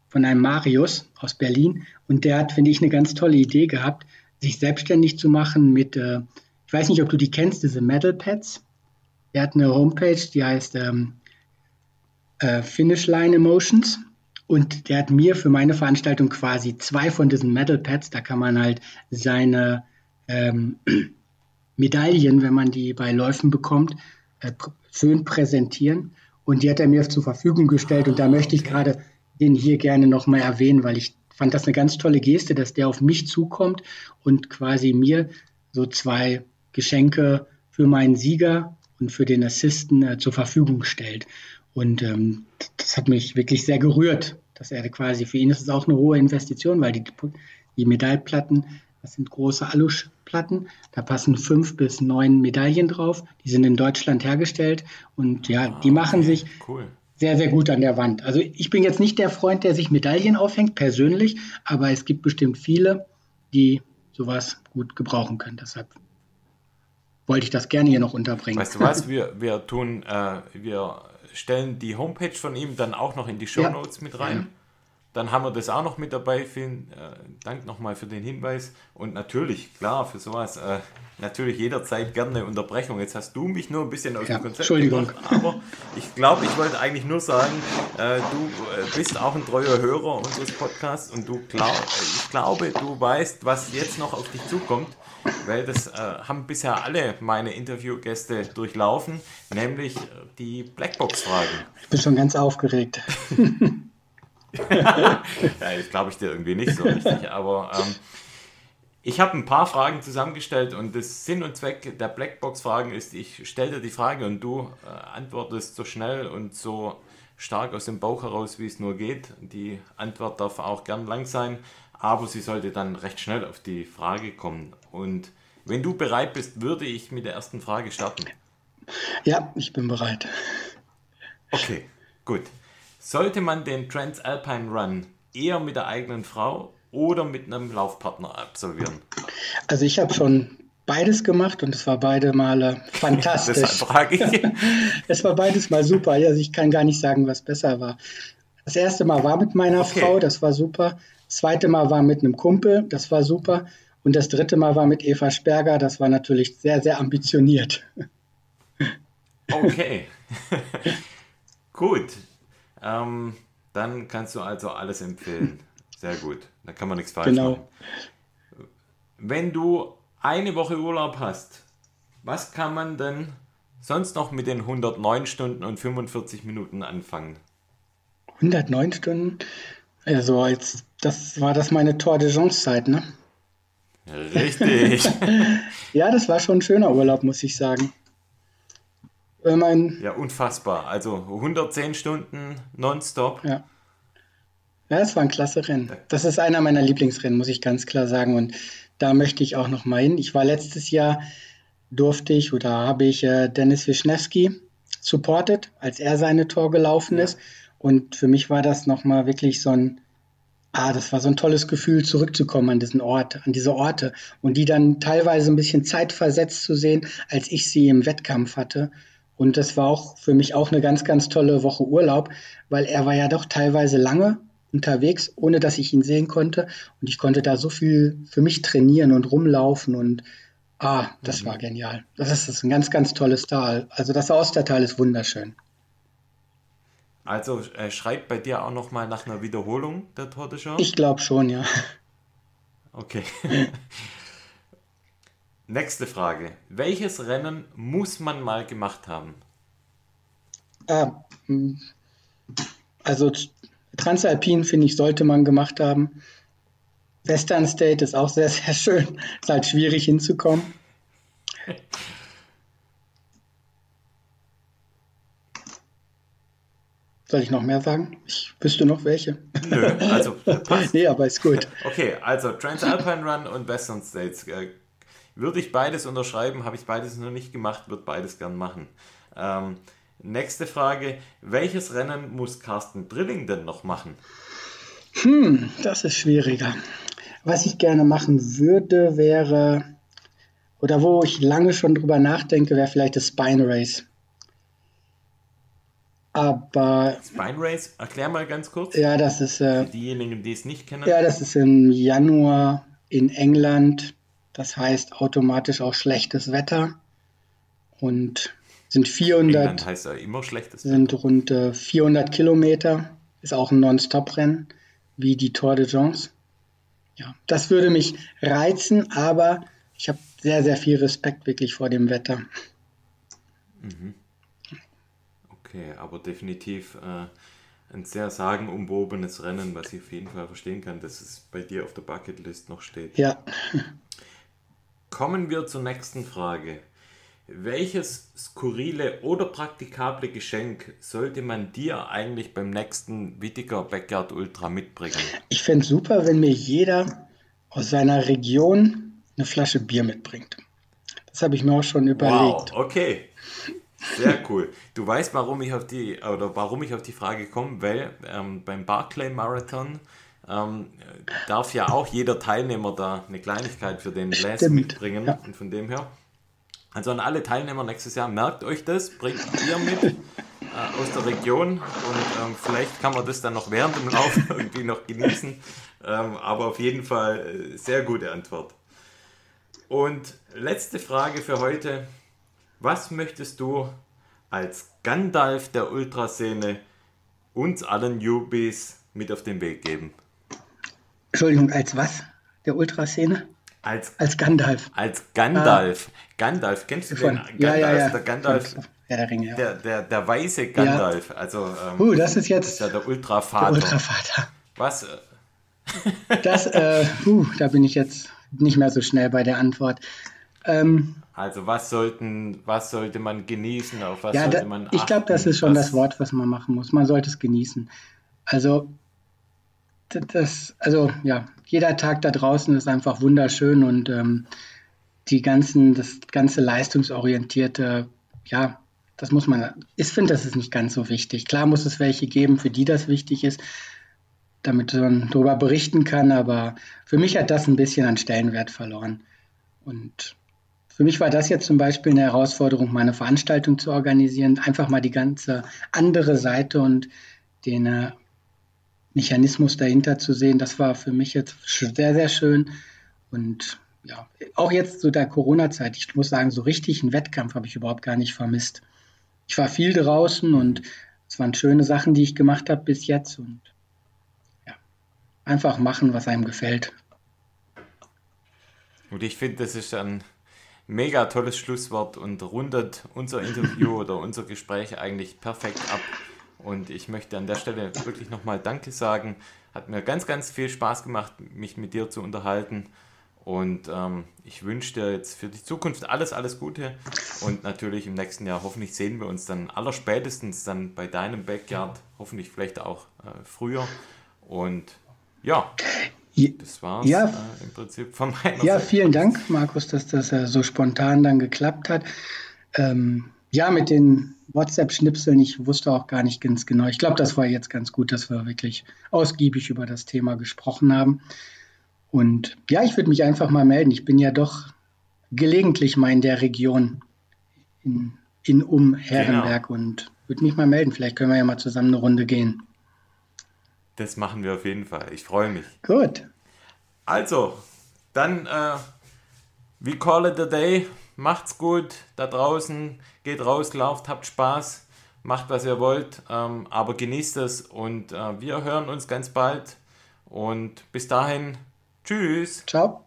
von einem Marius aus Berlin und der hat, finde ich, eine ganz tolle Idee gehabt, sich selbstständig zu machen mit, äh, ich weiß nicht, ob du die kennst, diese Metal Pads. Er hat eine Homepage, die heißt ähm, äh, Finish Line Emotions und der hat mir für meine Veranstaltung quasi zwei von diesen Metal Pads, da kann man halt seine ähm, Medaillen, wenn man die bei Läufen bekommt, äh, schön präsentieren. Und die hat er mir zur Verfügung gestellt. Und da möchte ich gerade den hier gerne nochmal erwähnen, weil ich fand das eine ganz tolle Geste, dass der auf mich zukommt und quasi mir so zwei Geschenke für meinen Sieger und für den Assisten äh, zur Verfügung stellt. Und ähm, das hat mich wirklich sehr gerührt, dass er quasi, für ihn ist es auch eine hohe Investition, weil die, die Medaillplatten, das sind große Aluplatten, da passen fünf bis neun Medaillen drauf, die sind in Deutschland hergestellt und ja, ah, die machen okay. sich cool. sehr, sehr gut an der Wand. Also ich bin jetzt nicht der Freund, der sich Medaillen aufhängt, persönlich, aber es gibt bestimmt viele, die sowas gut gebrauchen können. Deshalb wollte ich das gerne hier noch unterbringen. Weißt du was, wir, wir tun, äh, wir stellen die Homepage von ihm dann auch noch in die Show Notes ja. mit rein. dann haben wir das auch noch mit dabei. Vielen äh, Dank nochmal für den Hinweis. Und natürlich, klar, für sowas, äh, natürlich jederzeit gerne eine Unterbrechung. Jetzt hast du mich nur ein bisschen aus Ja, dem Konzept Entschuldigung. gebracht, aber ich glaube, ich wollte eigentlich nur sagen, äh, du äh, bist auch ein treuer Hörer unseres Podcasts und du glaub, äh, ich glaube, du weißt, was jetzt noch auf dich zukommt. Weil das äh, haben bisher alle meine Interviewgäste durchlaufen, nämlich äh, die Blackbox-Fragen. Ich bin schon ganz aufgeregt. Ja, das glaube ich dir irgendwie nicht so richtig, aber ähm, ich habe ein paar Fragen zusammengestellt und das Sinn und Zweck der Blackbox-Fragen ist, ich stelle dir die Frage und du äh, antwortest so schnell und so stark aus dem Bauch heraus, wie es nur geht. Die Antwort darf auch gern lang sein, aber sie sollte dann recht schnell auf die Frage kommen. Und wenn du bereit bist, würde ich mit der ersten Frage starten. Ja, ich bin bereit. Okay, gut. Sollte man den Transalpine Run eher mit der eigenen Frau oder mit einem Laufpartner absolvieren? Also ich habe schon beides gemacht und es war beide Male Deshalb fantastisch. frage ich. Es war beides mal super. Also ich kann gar nicht sagen, was besser war. Das erste Mal war mit meiner Okay. Frau, das war super. Das zweite Mal war mit einem Kumpel, das war super. Und das dritte Mal war mit Eva Sperger, das war natürlich sehr, sehr ambitioniert. Okay. gut. Ähm, dann kannst du also alles empfehlen. Sehr gut. Da kann man nichts falsch Genau. machen. Wenn du eine Woche Urlaub hast, was kann man denn sonst noch mit den 109 Stunden und 45 Minuten anfangen? 109 Stunden. Also jetzt, das war das meine Tour de France-Zeit, ne? Richtig. Ja, das war schon ein schöner Urlaub, muss ich sagen. Äh, mein, Ja, unfassbar. Also 110 Stunden nonstop. ja. Ja, es war ein klasse Rennen. Das ist einer meiner Lieblingsrennen, muss ich ganz klar sagen. Und da möchte ich auch noch mal hin. Ich war letztes Jahr, durfte ich oder habe ich äh, Dennis Wischnewski supported, als er seine Tor gelaufen ist. Und für mich war das noch mal wirklich so ein, ah, das war so ein tolles Gefühl, zurückzukommen an diesen Ort, an diese Orte und die dann teilweise ein bisschen zeitversetzt zu sehen, als ich sie im Wettkampf hatte. Und das war auch für mich auch eine ganz, ganz tolle Woche Urlaub, weil er war ja doch teilweise lange unterwegs, ohne dass ich ihn sehen konnte. Und ich konnte da so viel für mich trainieren und rumlaufen und ah, das war genial. Das ist, das ist ein ganz, ganz tolles Tal. Also das Ostertal ist wunderschön. Also äh, schreibt bei dir auch noch mal nach einer Wiederholung der France. Ich glaube schon, ja. Okay. Nächste Frage. Welches Rennen muss man mal gemacht haben? Ah, mh, also Transalpin, finde ich, sollte man gemacht haben. Western State ist auch sehr, sehr schön. Ist halt schwierig hinzukommen. Soll ich noch mehr sagen? Ich wüsste noch welche. Nö, also passt. Nee, aber ist gut. Okay, also Transalpine Run und Western States. Äh, würde ich beides unterschreiben, habe ich beides noch nicht gemacht, würde beides gern machen. Ähm, nächste Frage. Welches Rennen muss Carsten Drilling denn noch machen? Hm, das ist schwieriger. Was ich gerne machen würde, wäre, oder wo ich lange schon drüber nachdenke, wäre vielleicht das Spine Race. Aber Spine Race, erklär mal ganz kurz. ja, das ist, äh, Diejenigen, die es nicht kennen. ja, das ist im Januar in England. Das heißt automatisch auch schlechtes Wetter. Und sind 400, England heißt ja immer schlechtes. sind rund äh, 400 Kilometer. Ist auch ein Non-Stop-Rennen, wie die Tour de France. Ja, das würde mich reizen, aber ich habe sehr, sehr viel Respekt wirklich vor dem Wetter. Okay, aber definitiv äh, ein sehr sagenumwobenes Rennen, was ich auf jeden Fall verstehen kann, dass es bei dir auf der Bucketlist noch steht. Ja, Kommen wir zur nächsten Frage. Welches skurrile oder praktikable Geschenk sollte man dir eigentlich beim nächsten Whittaker Backyard Ultra mitbringen? ich fände es super, wenn mir jeder aus seiner Region eine Flasche Bier mitbringt. Das habe ich mir auch schon überlegt. Wow, okay. Sehr cool. Du weißt, warum ich auf die oder warum ich auf die Frage komme, weil ähm, beim Barclay Marathon ähm, darf ja auch jeder Teilnehmer da eine Kleinigkeit für den Stimmt, mitbringen. ja. Und von dem her, also an alle Teilnehmer nächstes Jahr, merkt euch das, bringt Bier mit äh, aus der Region und ähm, vielleicht kann man das dann noch während dem Lauf irgendwie noch genießen. Ähm, aber auf jeden Fall äh, sehr gute Antwort. Und letzte Frage für heute. Was möchtest du als Gandalf der Ultraszene uns allen Newbies mit auf den Weg geben? Entschuldigung, als was? Der Ultraszene? Als, als Gandalf. Als Gandalf. Ah. Gandalf, kennst du Von, den? Gandalf, ja, ja, ja. Der Gandalf. Ja, der, Ring, ja. Der, der, der weiße Gandalf. Ja. Also, ähm, uh, das ist jetzt. ist ja der Ultravater. Der Ultravater. Was? das, äh, uh, da bin ich jetzt nicht mehr so schnell bei der Antwort. Ähm, also was sollten, was sollte man genießen, auf was ja, sollte da, man achten? Ich glaube, das ist schon das Wort, was man machen muss. Man sollte es genießen. Also das, also ja, jeder Tag da draußen ist einfach wunderschön und ähm, die ganzen, das ganze leistungsorientierte, ja, das muss man, ich finde, das ist nicht ganz so wichtig. Klar muss es welche geben, für die das wichtig ist, damit man darüber berichten kann, aber für mich hat das ein bisschen an Stellenwert verloren. Und für mich war das jetzt zum Beispiel eine Herausforderung, meine Veranstaltung zu organisieren, einfach mal die ganze andere Seite und den äh, Mechanismus dahinter zu sehen. Das war für mich jetzt sehr, sehr schön. Und ja, auch jetzt zu der Corona-Zeit, ich muss sagen, so richtig einen Wettkampf habe ich überhaupt gar nicht vermisst. Ich war viel draußen und es waren schöne Sachen, die ich gemacht habe bis jetzt und ja, einfach machen, was einem gefällt. Und ich finde, das ist ein mega tolles Schlusswort und rundet unser Interview oder unser Gespräch eigentlich perfekt ab. Und ich möchte an der Stelle wirklich nochmal Danke sagen. Hat mir ganz, ganz viel Spaß gemacht, mich mit dir zu unterhalten. Und ähm, ich wünsche dir jetzt für die Zukunft alles, alles Gute. Und natürlich im nächsten Jahr hoffentlich sehen wir uns dann allerspätestens dann bei deinem Backyard. Hoffentlich vielleicht auch äh, früher. Und ja, das war es ja, äh, im Prinzip von meiner Ja, Seite. vielen Dank, Markus, dass das äh, so spontan dann geklappt hat. Ähm, ja, mit den WhatsApp-Schnipseln, ich wusste auch gar nicht ganz genau. Ich glaube, das war jetzt ganz gut, dass wir wirklich ausgiebig über das Thema gesprochen haben. Und ja, ich würde mich einfach mal melden. Ich bin ja doch gelegentlich mal in der Region in, in um Herrenberg genau. und würde mich mal melden. Vielleicht können wir ja mal zusammen eine Runde gehen. Das machen wir auf jeden Fall. Ich freue mich. Gut. Also, dann äh, we call it a day. Macht's gut da draußen. Geht raus, lauft, habt Spaß. Macht, was ihr wollt. Ähm, aber genießt es. Und äh, wir hören uns ganz bald. Und bis dahin, tschüss. Ciao.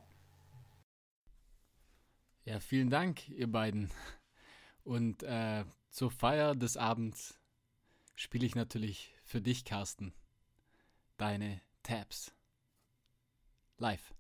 Ja, vielen Dank, ihr beiden. Und äh, zur Feier des Abends spiele ich natürlich für dich, Carsten deine Tabs. Live.